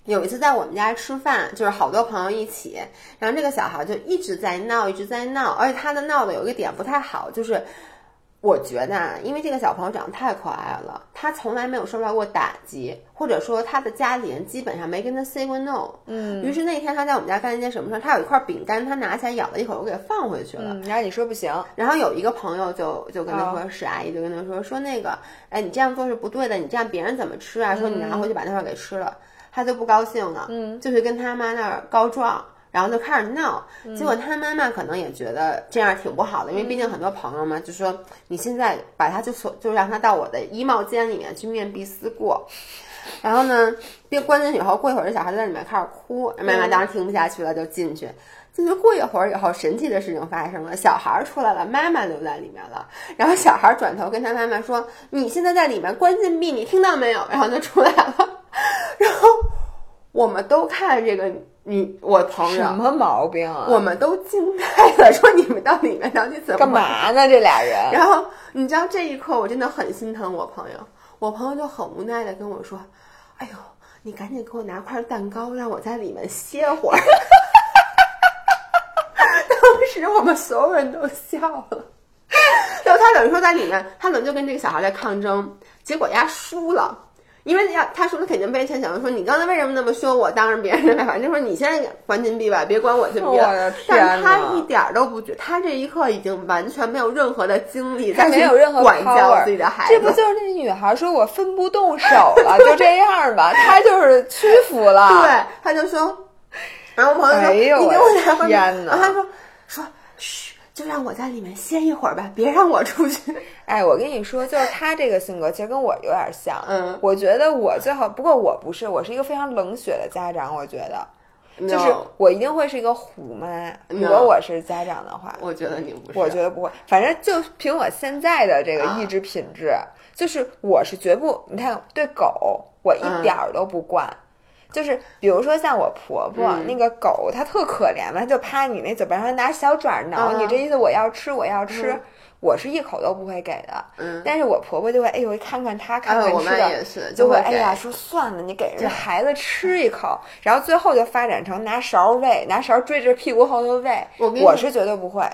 有一次在我们家吃饭，就是好多朋友一起，然后这个小孩就一直在闹，一直在闹，而且他的闹的有一个点不太好，就是。我觉得啊，因为这个小朋友长得太可爱了，他从来没有受到过打击，或者说他的家里人基本上没跟他 say 过 no。嗯。于是那天他在我们家干一件什么事儿？他有一块饼干，他拿起来咬了一口，我给放回去了。然后你说不行。然后有一个朋友就就跟他说，史阿姨就跟他说说那个，哎，你这样做是不对的，你这样别人怎么吃啊？说你拿回去把那块给吃了，他就不高兴了，嗯，就去跟他妈那儿告状。然后就开始闹，结果他妈妈可能也觉得这样挺不好的，因为毕竟很多朋友嘛，就说你现在把他就所就让他到我的衣帽间里面去面壁思过，然后呢，被关进去以后，过一会儿这小孩就在里面开始哭，妈妈当时听不下去了，就进去，进去过一会儿以后，神奇的事情发生了，小孩出来了，妈妈留在里面了，然后小孩转头跟他妈妈说：“你现在在里面关禁闭，你听到没有？”然后就出来了，然后我们都看这个。你我朋友什么毛病啊？我们都惊呆了，说你们到里面到底怎么干嘛呢？这俩人。然后你知道这一刻我真的很心疼我朋友，我朋友就很无奈的跟我说：“哎呦，你赶紧给我拿块蛋糕，让我在里面歇会儿。”当时我们所有人都笑了。然后他等于说在里面，他等于就跟这个小孩在抗争，结果丫输了。因为要他说他肯定被牵小说，你刚才为什么那么凶我当着别人的面，反正就说你现在还金币吧，别管我金币了。我但是他一点儿都不觉，他这一刻已经完全没有任何的精力他再去没有任何管教自己的孩子。这不就是那女孩说我分不动手了，就这样吧，他就是屈服了。对，他就说，然后我朋友说：“哎呦你给我在外面。天哪然后他说：“说嘘，就让我在里面歇一会儿吧，别让我出去。哎，我跟你说，就是他这个性格，其实跟我有点像。嗯我觉得我最好，不过我不是，我是一个非常冷血的家长。我觉得，就是我一定会是一个虎妈。如果我是家长的话，我觉得你不是，我觉得不会。反正就凭我现在的这个啊意志品质，就是我是绝不，你看对狗，我一嗯点儿都不惯。就是比如说像我婆婆、嗯那个狗，它特可怜嘛，它就趴你那嘴巴上拿小爪挠你，嗯这意思我要吃，我要吃。嗯我是一口都不会给的，嗯但是我婆婆就会，哎呦，看看它，看看吃的，也是就会，哎呀，说算了，你给人家孩子吃一口，然后最后就发展成拿勺喂，拿勺追着屁股后头喂。我我是绝对不会，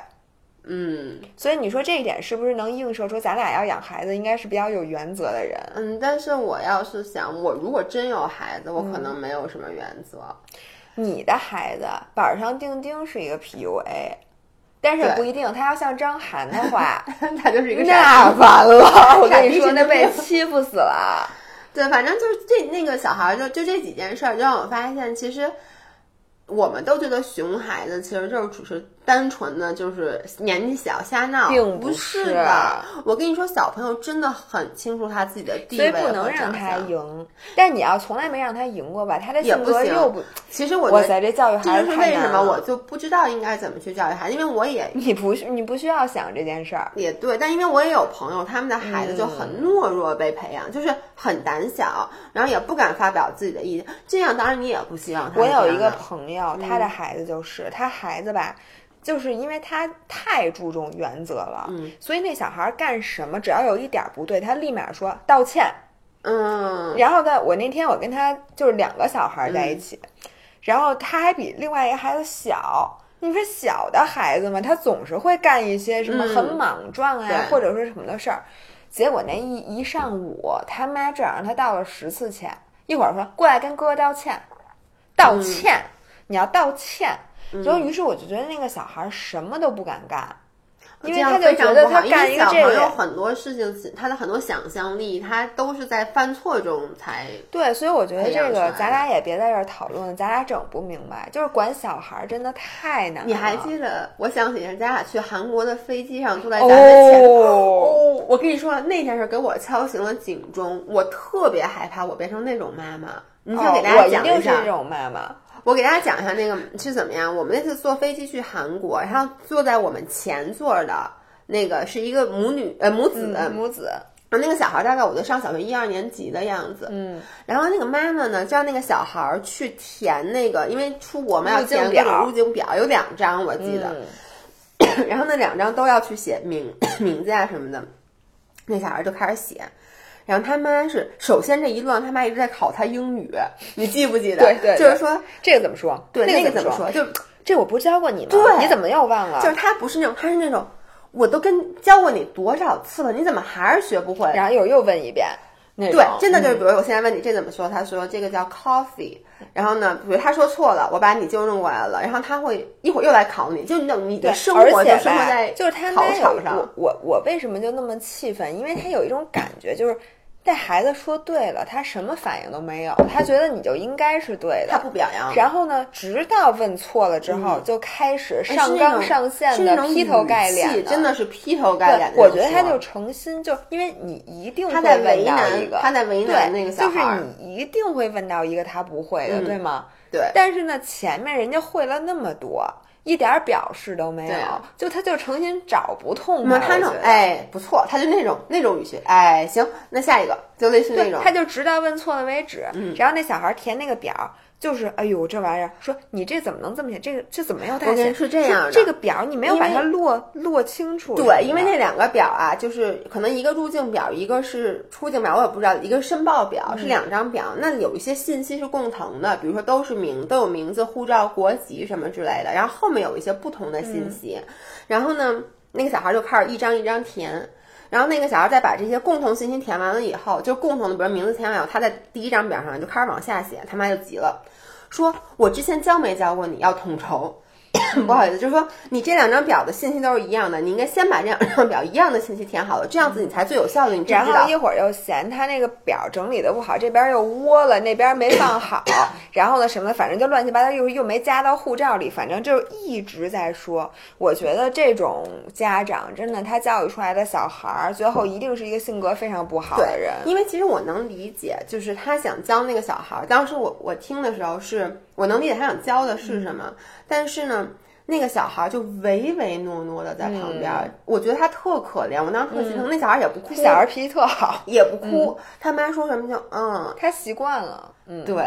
嗯所以你说这一点是不是能映射出咱俩要养孩子应该是比较有原则的人？嗯，但是我要是想，我如果真有孩子，我可嗯能没有什么原则。你的孩子板上钉钉是一个 PUA，但是对不一定，他要像张涵的话，他就是一个那逼完了，我跟你说，那被欺负死了。对，反正就是这那个小孩儿就就这几件事儿，就让我发现，其实我们都觉得熊孩子其实就是只是单纯的就是年纪小瞎闹，并不不是是的。我跟你说，小朋友真的很清楚他自己的地所以位，不能让他。赢，但你要从来没让他赢过吧？他的性格又不，其实我觉得哇塞，这教育这孩子就是为什么我就不知道应该怎么去教育孩子，因为我也你不需你不需要想这件事儿。也对，但因为我也有朋友，他们的孩子就很嗯懦弱，被培养、就是很胆小，然后也不敢发表自己的意见。这样当然你也不希望他我有一个朋友，他的孩子就是他孩子吧。就是因为他太注重原则了，嗯所以那小孩干什么只要有一点儿不对，他立马说道歉。嗯，然后呢，我那天我跟他就是两个小孩在一起，然后他还比另外一个孩子小。你说小的孩子嘛，他总是会干一些什么嗯很莽撞啊，对或者说什么的事儿。结果那一一上午，他妈至少让他道了十次歉。一会儿说过来跟哥哥道歉，道嗯歉，你要道歉。然后于是我就觉得那个小孩什么都不敢干，因为他就觉得他干一因为小个这个，朋友很多事情，他的很多想象力，他都是在犯错中才。对，所以我觉得这个咱俩也别在这儿讨论了，咱俩整不明白，就是管小孩儿真的太难了。你还记得？我想起咱俩去韩国的飞机上坐在咱们前。哦，哦，我跟你说，那件事给我敲醒了警钟，我特别害怕我变成那种妈妈。你想给大家哦我一讲下定是这，种妈妈。我给大家讲一下那个是怎么样。我们那次坐飞机去韩国，然后坐在我们前座的那个是一个母女呃母子，嗯，母子，那个小孩大概我就上小学一二年级的样子，嗯，然后那个妈妈呢，就让那个小孩儿去填那个，因为出国嘛要填各种表入境表，有两张我记得，嗯。然后那两张都要去写名名字啊什么的，那小孩就开始写。然后他妈是首先这一路上他妈一直在考他英语，你记不记得？对对对就是说这个怎么说？对那个怎么说？就这我不是教过你吗？对你怎么又忘了？就是他不是那种，他是那种我都跟教过你多少次了，你怎么还是学不会？然后又又问一遍，那对，真的就是，嗯。比如我现在问你这怎么说，他说这个叫 coffee，然后呢，比如他说错了，我把你纠正过来了，然后他会一会儿又来考你，就你等你的对，生活就生活吧在就是他考场上。我，我我为什么就那么气愤？因为他有一种感觉，就是这孩子说对了，他什么反应都没有，他觉得你就应该是对的，他不表扬，然后呢，直到问错了之后，就开始哎上纲上线的劈头盖脸气真的是劈头盖脸。我觉得他就诚心，就因为你一定会他在问为难到一个，他在为对难那个小就是你一定会问到一个他不会的，嗯对吗？对但是呢，前面人家会了那么多，一点儿表示都没有就他就诚心找不痛快。他那种我觉得哎不错，他就那种那种语气，哎行，那下一个就类似那对，种，他就直到问错了为止。嗯然后那小孩填那个表，就是哎呦这玩意儿，说你这怎么能这么写？这个这怎么没有大写？我跟你是这样的这个表你没有把它落落清楚。对，因为那两个表啊，就是可能一个入境表，一个是出境表，我也不知道，一个申报表，嗯是两张表。那有一些信息是共同的，比如说都是名，都有名字、护照、国籍什么之类的。然后后面有一些不同的信息，嗯然后呢，那个小孩就开始一张一张填。然后那个小孩再把这些共同信息填完了以后，就共同的，比如名字填完以后，他在第一张表上就开始往下写，他妈就急了，说我之前教没教过你要统筹？不好意思，就是说你这两张表的信息都是一样的，你应该先把这两张表一样的信息填好了，这样子你才最有效率。你知道然后？一会儿又嫌他那个表整理的不好，这边又窝了，那边没放好，然后呢什么的，反正就乱七八糟，又又没加到护照里，反正就是一直在说。我觉得这种家长真的，他教育出来的小孩儿，最后一定是一个性格非常不好的人。因为其实我能理解，就是他想教那个小孩儿。当时我我听的时候是，我能理解他想教的是什么，但是呢，那个小孩儿就唯唯诺诺的在旁边儿，我觉得他特可怜，我当时特心疼。那小孩儿也不哭，小孩脾气特好，也不哭，他妈说什么就嗯，他习惯了。嗯，对。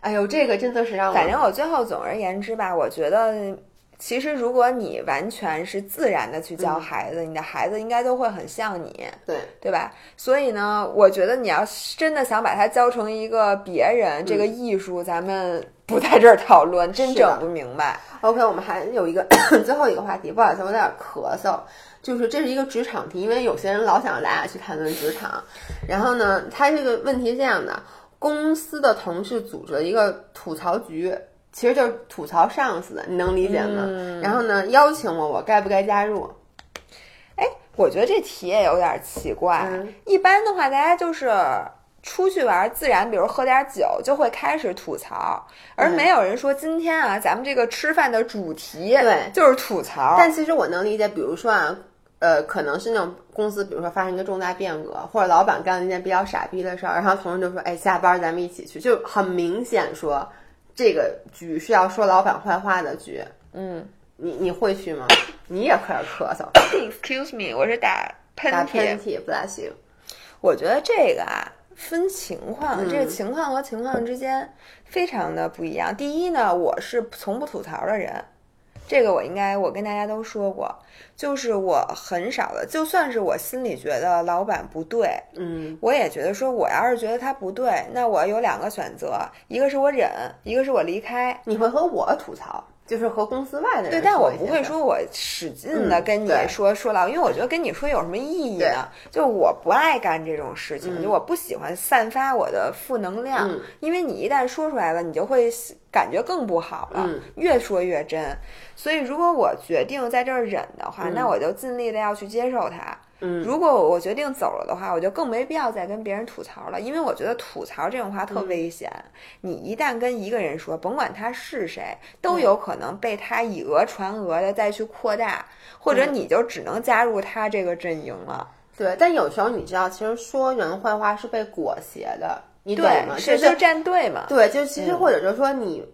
哎呦，这个真的是让我，反正我最后总而言之吧，我觉得。其实，如果你完全是自然的去教孩子，你的孩子应该都会很像你，对对吧？所以呢，我觉得你要真的想把他教成一个别人，这个艺术咱们不在这儿讨论，真整不明白。OK，我们还有一个 最后一个话题，不好意思，我有点咳嗽。就是这是一个职场题，因为有些人老想让大家去谈论职场。然后呢，他这个问题是这样的：公司的同事组织了一个吐槽局。其实就是吐槽上司的，你能理解吗？嗯、然后呢，邀请我，我该不该加入？哎，我觉得这题也有点奇怪。嗯、一般的话，大家就是出去玩，自然比如喝点酒就会开始吐槽，而没有人说今天啊，咱们这个吃饭的主题对就是吐槽。但其实我能理解，比如说啊。呃，可能是那种公司，比如说发生一个重大变革，或者老板干了一件比较傻逼的事儿，然后同事就说：“哎，下班咱们一起去。”就很明显说。这个局是要说老板坏话的局，嗯，你你会去吗？你也开始咳嗽。Excuse me，我是打喷嚏。打喷嚏，bless you。我觉得这个啊分情况，嗯、这个情况和情况之间非常的不一样。第一呢，我是从不吐槽的人，这个我应该我跟大家都说过，就是我很少的，就算是我心里觉得老板不对，嗯，我也觉得说，我要是觉得他不对，那我有两个选择，一个是我忍，一个是我离开。你会和我吐槽，就是和公司外的人对，但我不会说我使劲的跟你嗯、说说老，因为我觉得跟你说有什么意义呢？就我不爱干这种事情，嗯、就我不喜欢散发我的负能量，嗯、因为你一旦说出来了，你就会感觉更不好了，嗯、越说越真。所以如果我决定在这儿忍的话，那我就尽力的要去接受它。嗯，如果我决定走了的话，我就更没必要再跟别人吐槽了，因为我觉得吐槽这种话特危险。嗯、你一旦跟一个人说，甭管他是谁，都有可能被他以讹传讹的再去扩大，或者你就只能加入他这个阵营了。对，但有时候你知道，其实说人坏话是被裹挟的，你懂吗？是就站队嘛。对，就其实嗯或者就是说你。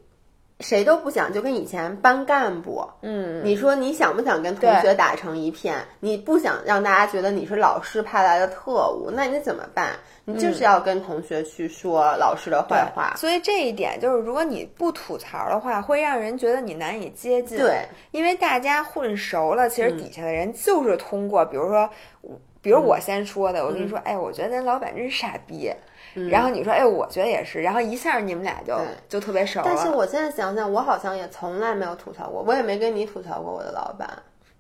谁都不想，就跟以前班干部，嗯，你说你想不想跟同学打成一片？你不想让大家觉得你是老师派来的特务，那你怎么办？你就是要跟同学去说老师的坏话。所以这一点就是，如果你不吐槽的话，会让人觉得你难以接近。对，因为大家混熟了，其实嗯底下的人就是通过，比如说，比如我先说的，我跟你说，哎，我觉得咱老板真是傻逼。然后你说，哎，我觉得也是，然后一下你们俩就就特别熟了。但是我现在想想，我好像也从来没有吐槽过，我也没跟你吐槽过我的老板，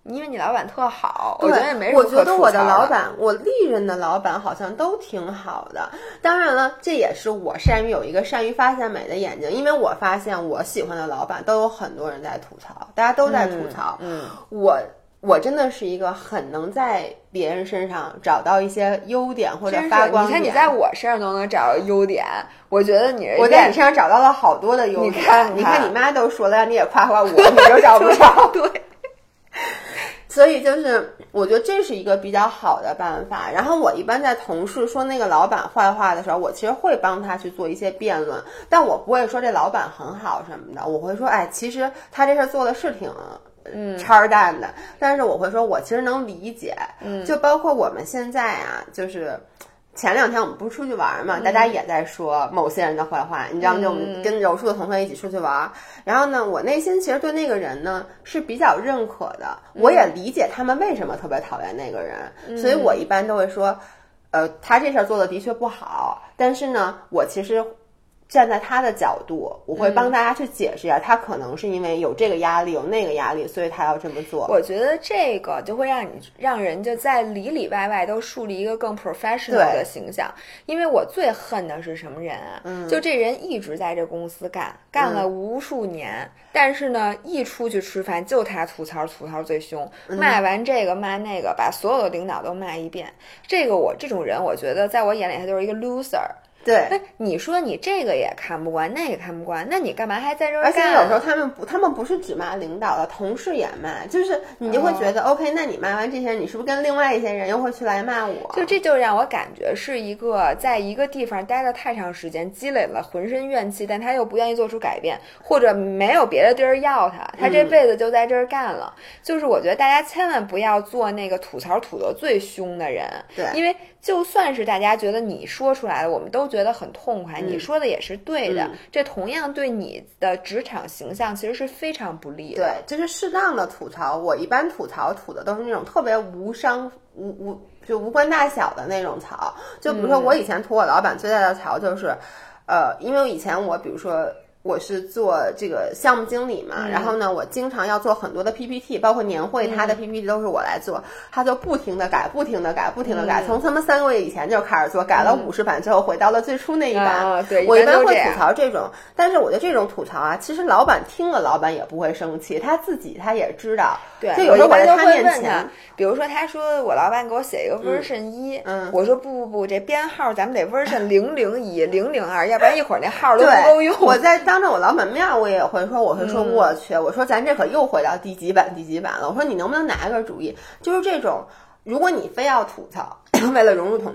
因为你老板特好，我觉得也没什么我觉得我的老板，我历任的老板好像都挺好的。当然了，这也是我善于有一个善于发现美的眼睛，因为我发现我喜欢的老板都有很多人在吐槽，大家都在吐槽。嗯，我。我真的是一个很能在别人身上找到一些优点或者发光点。你看你在我身上都能找到优点，我觉得你我在你身上找到了好多的优点。你看，你看你妈都说了，让你也夸夸我，你就找不着。对。所以就是，我觉得这是一个比较好的办法。然后我一般在同事说那个老板坏话的时候，我其实会帮他去做一些辩论，但我不会说这老板很好什么的。我会说，哎，其实他这事儿做的是挺。嗯，叉蛋的，但是我会说，我其实能理解，嗯，就包括我们现在啊，就是前两天我们不是出去玩嘛，嗯、大家也在说某些人的坏话，你知道吗？就我们跟柔术的同学一起出去玩，然后呢，我内心其实对那个人呢是比较认可的，我也理解他们为什么特别讨厌那个人，嗯、所以我一般都会说，呃，他这事儿做的的确不好，但是呢，我其实。站在他的角度，我会帮大家去解释一下，他可能是因为有这个压力，有那个压力，所以他要这么做。我觉得这个就会让你让人家在里里外外都树立一个更 professional 的形象。因为我最恨的是什么人啊？就这人一直在这公司干，干了无数年，但是呢，一出去吃饭就他吐槽，吐槽最凶，骂完这个骂那个，把所有的领导都骂一遍。这个我这种人，我觉得在我眼里他就是一个 loser。对，那你说你这个也看不惯，那个看不惯，那你干嘛还在这儿干？而且有时候他们不，他们不是只骂领导的，同事也骂，就是你就会觉得，OK，那你骂完这些人，你是不是跟另外一些人又会去来骂我？就这就让我感觉是一个在一个地方待了太长时间，积累了浑身怨气，但他又不愿意做出改变，或者没有别的地儿要他，他这辈子就在这儿干了。就是我觉得大家千万不要做那个吐槽吐得最凶的人，对，因为。就算是大家觉得你说出来了，我们都觉得很痛快，你说的也是对的，这同样对你的职场形象其实是非常不利的。对，就是适当的吐槽。我一般吐槽吐的都是那种特别无伤无无就无关大小的那种槽。就比如说我以前吐我老板最大的槽就是，呃，因为以前我比如说。我是做这个项目经理嘛，然后呢，我经常要做很多的 PPT，包括年会，他的 PPT 都是我来做，他就不停的改，不停的改，不停的改，从他们三个月以前就开始做，改了五十版最后，回到了最初那一版。对，我一般会吐槽这种，但是我觉得这种吐槽啊，其实老板听了，老板也不会生气，他自己他也知道。对，就有时候我在他面前，比如说他说我老板给我写一个 version 一，嗯，我说不不不，这编号咱们得 version 零零一、零零二，要不然一会儿那号都不够用。我在当着我老板面，我也会说，我会说，我去，我说咱这可又回到第几版第几版了。我说你能不能拿个主意？就是这种，如果你非要吐槽，为了融入统，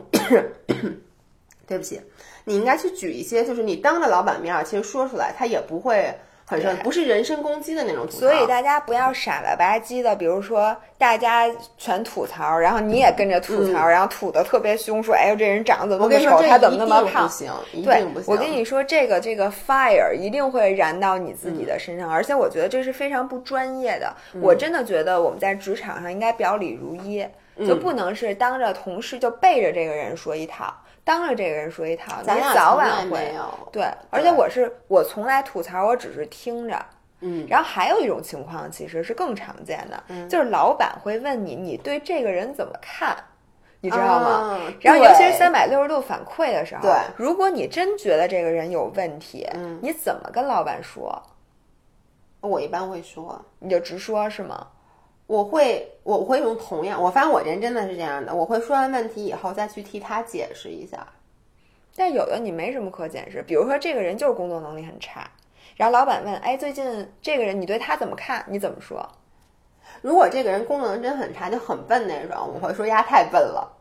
对不起，你应该去举一些，就是你当着老板面，其实说出来他也不会。很是不是人身攻击的那种吐槽，所以大家不要傻了吧唧的，比如说大家全吐槽，然后你也跟着吐槽，然后吐的特别凶，说哎呦这人长得怎么那么丑，他怎么那么胖？对，我跟你说这个这个 fire 一定会燃到你自己的身上，而且我觉得这是非常不专业的。我真的觉得我们在职场上应该表里如一，就不能是当着同事就背着这个人说一套。当着这个人说一套，咱早晚会对，而且我是我从来吐槽，我只是听着，嗯。然后还有一种情况，其实是更常见的，就是老板会问你，你对这个人怎么看，你知道吗？然后尤其是三百六十度反馈的时候，对，如果你真觉得这个人有问题，嗯，你怎么跟老板说？我一般会说，你就直说，是吗？我会，我会用同样。我发现我人真的是这样的，我会说完问题以后再去替他解释一下。但有的你没什么可解释，比如说这个人就是工作能力很差，然后老板问，哎，最近这个人你对他怎么看？你怎么说？如果这个人功能真很差，就很笨那种，我会说丫太笨了，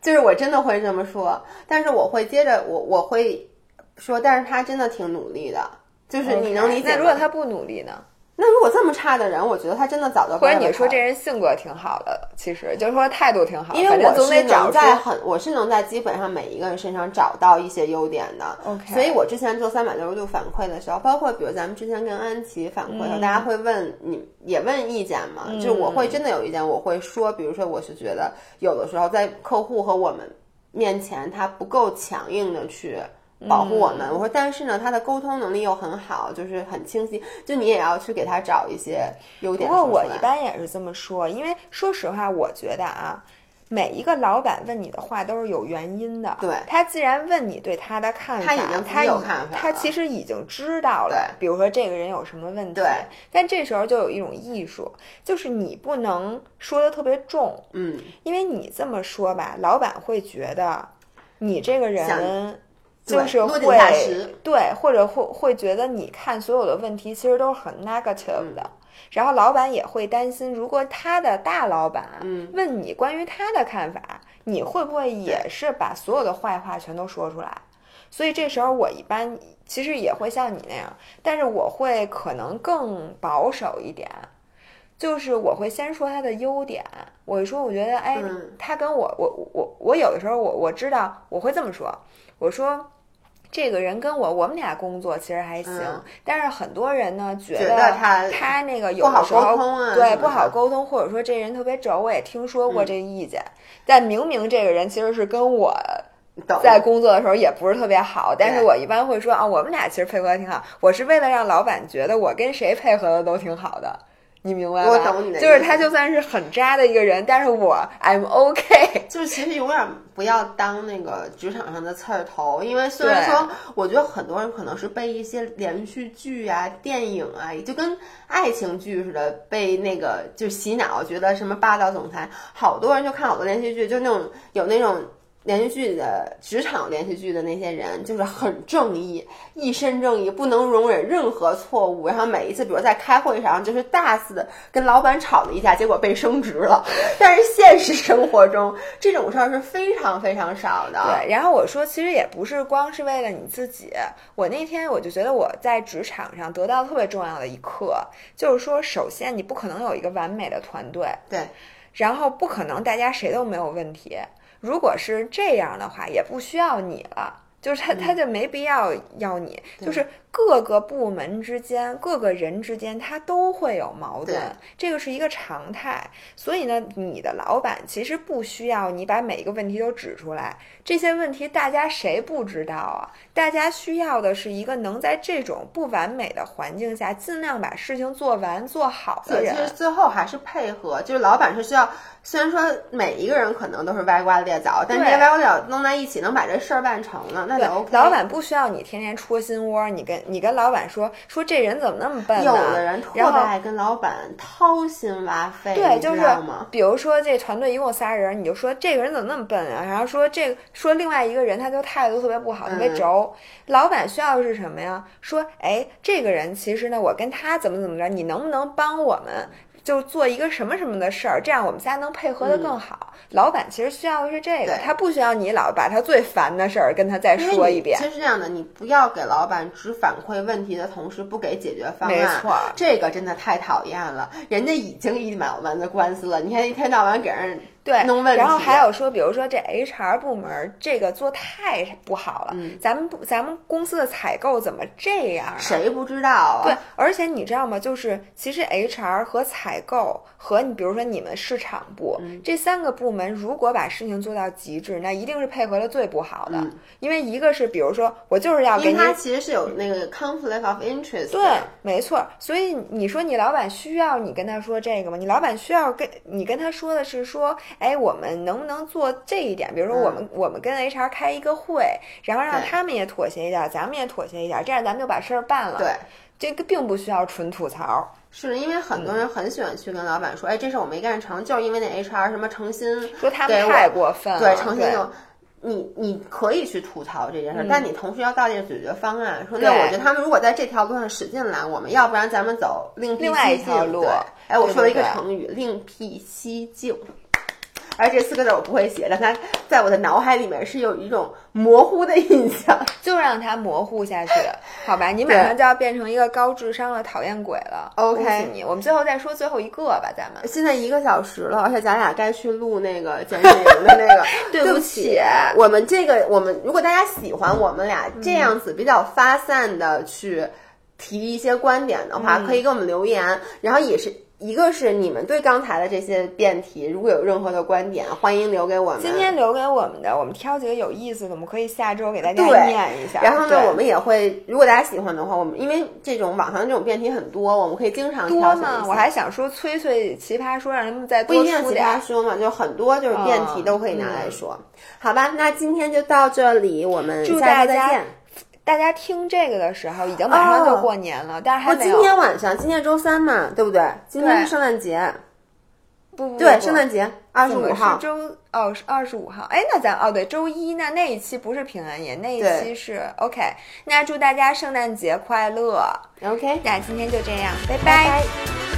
就是我真的会这么说。但是我会接着我我会说，但是他真的挺努力的，就是你能理解。那如果他不努力呢？那如果这么差的人，我觉得他真的早就或者你说这人性格挺好的，其实就是说态度挺好，因为我是能在很我是能在基本上每一个人身上找到一些优点的。OK，所以我之前做三百六十度反馈的时候，包括比如咱们之前跟安琪反馈的时候，大家会问你也问意见嘛？就我会真的有意见，我会说，比如说我是觉得有的时候在客户和我们面前，他不够强硬的去。保护我们，我说，但是呢，他的沟通能力又很好，就是很清晰，就你也要去给他找一些优点。不过我一般也是这么说，因为说实话，我觉得啊，每一个老板问你的话都是有原因的。对，他既然问你对他的看法，他已经他有看法，他其实已经知道了。比如说这个人有什么问题，对。但这时候就有一种艺术，就是你不能说的特别重，嗯，因为你这么说吧，老板会觉得你这个人。就是会对，或者会会觉得你看所有的问题其实都是很 negative 的，然后老板也会担心，如果他的大老板问你关于他的看法，你会不会也是把所有的坏话全都说出来？所以这时候我一般其实也会像你那样，但是我会可能更保守一点，就是我会先说他的优点，我会说我觉得哎，他跟我我我我有的时候我我知道我会这么说，我说。这个人跟我，我们俩工作其实还行，但是很多人呢觉得他他那个有的时候对不好沟通，或者说这人特别轴，我也听说过这意见。但明明这个人其实是跟我在工作的时候也不是特别好，但是我一般会说啊，我们俩其实配合的挺好。我是为了让老板觉得我跟谁配合的都挺好的，你明白吗？我懂你的就是他就算是很渣的一个人，但是我 I'm OK。就是其实永远不要当那个职场上的刺儿头，因为虽然说，我觉得很多人可能是被一些连续剧啊、电影啊，就跟爱情剧似的，被那个就洗脑，觉得什么霸道总裁，好多人就看好多连续剧，就那种有那种。连续剧的职场连续剧的那些人，就是很正义，一身正义，不能容忍任何错误。然后每一次，比如在开会上，就是大肆的跟老板吵了一架，结果被升职了。但是现实生活中，这种事儿是非常非常少的。对，然后我说，其实也不是光是为了你自己。我那天我就觉得我在职场上得到特别重要的一课，就是说，首先你不可能有一个完美的团队，对然后不可能大家谁都没有问题。如果是这样的话，也不需要你了。就是他，他就没必要要你。就是各个部门之间、各个人之间，他都会有矛盾，这个是一个常态。所以呢，你的老板其实不需要你把每一个问题都指出来，这些问题大家谁不知道啊？大家需要的是一个能在这种不完美的环境下，尽量把事情做完、做好的对，人其。实最后还是配合，就是老板是需要，虽然说每一个人可能都是歪瓜裂枣，但是这些对歪瓜裂枣弄在一起，能把这事儿办成了，那就 OK。老板不需要你天天戳心窝，你跟你跟老板说说这人怎么那么笨呢？有的人特别然后爱跟老板掏心挖肺，对，就是？比如说这团队一共有仨人，你就说这个人怎么那么笨啊？然后说这个说另外一个人他就态度特别不好，特别嗯轴。老板需要的是什么呀？说哎，这个人其实呢，我跟他怎么怎么着，你能不能帮我们？就做一个什么什么的事儿，这样我们仨能配合的更好。老板其实需要的是这个他不需要你老把他最烦的事儿跟他再说一遍其。实是这样的，你不要给老板只反馈问题的同时不给解决方案，没错这个真的太讨厌了。人家已经一满完的官司了，你还一天到晚给人对，弄问题，然后还有说，比如说这 HR 部门这个做太不好了，咱们不，咱们公司的采购怎么这样啊？谁不知道啊？对，而且你知道吗？就是其实 HR 和采购和你，比如说你们市场部、嗯这三个部门，如果把事情做到极致，那一定是配合的最不好的。嗯因为一个是，比如说我就是要给你因为它其实是有那个 conflict of interest 的。对，没错。所以你说你老板需要你跟他说这个吗？你老板需要跟你跟他说的是说，哎，我们能不能做这一点？比如说我们、我们跟 HR 开一个会，然后让他们也妥协一点，咱们也妥协一点，这样咱们就把事儿办了。对，这个并不需要纯吐槽。是因为很多人很喜欢去跟老板说，哎，这事儿我没干成，就是因为那 HR 什么诚心说他们太过分了，对诚心就。你你可以去吐槽这件事但你同时要到这个解决方案。说，那我觉得他们如果在这条路上使劲拦，我们要不然咱们走另辟另外一条路哎，我说了一个成语“另辟蹊径”，而这四个字我不会写，但它在我的脑海里面是有一种模糊的印象。就让它模糊下去，好吧？你马上就要变成一个高智商的讨厌鬼了。OK 你！我们最后再说最后一个吧，咱们。现在一个小时了，而且咱俩该去录那个健身营的那个。对不不起我们这个我们如果大家喜欢我们俩这样子比较发散的去提一些观点的话，嗯可以给我们留言。然后也是一个是你们对刚才的这些辩题，如果有任何的观点，欢迎留给我们。今天留给我们的，我们挑几个有意思的，我们可以下周给大家对念一下。然后呢，我们也会，如果大家喜欢的话，我们因为这种网上这种辩题很多，我们可以经常挑多选一嘛，些我还想说催催奇葩说，让他们再不一定奇。葩说嘛，就很多就是辩题嗯都可以拿来说。好吧，那今天就到这里，我们大家再见。大家听这个的时候，已经马上就哦过年了，但是还我今没有。天晚上，今天周三嘛，对不对？今天是圣诞节，不不对，不圣诞节二十五号是。周哦是二十五号？哎，那咱哦对，周一那那一期不是平安夜，那一期是 OK。那祝大家圣诞节快乐！OK，那今天就这样，拜拜拜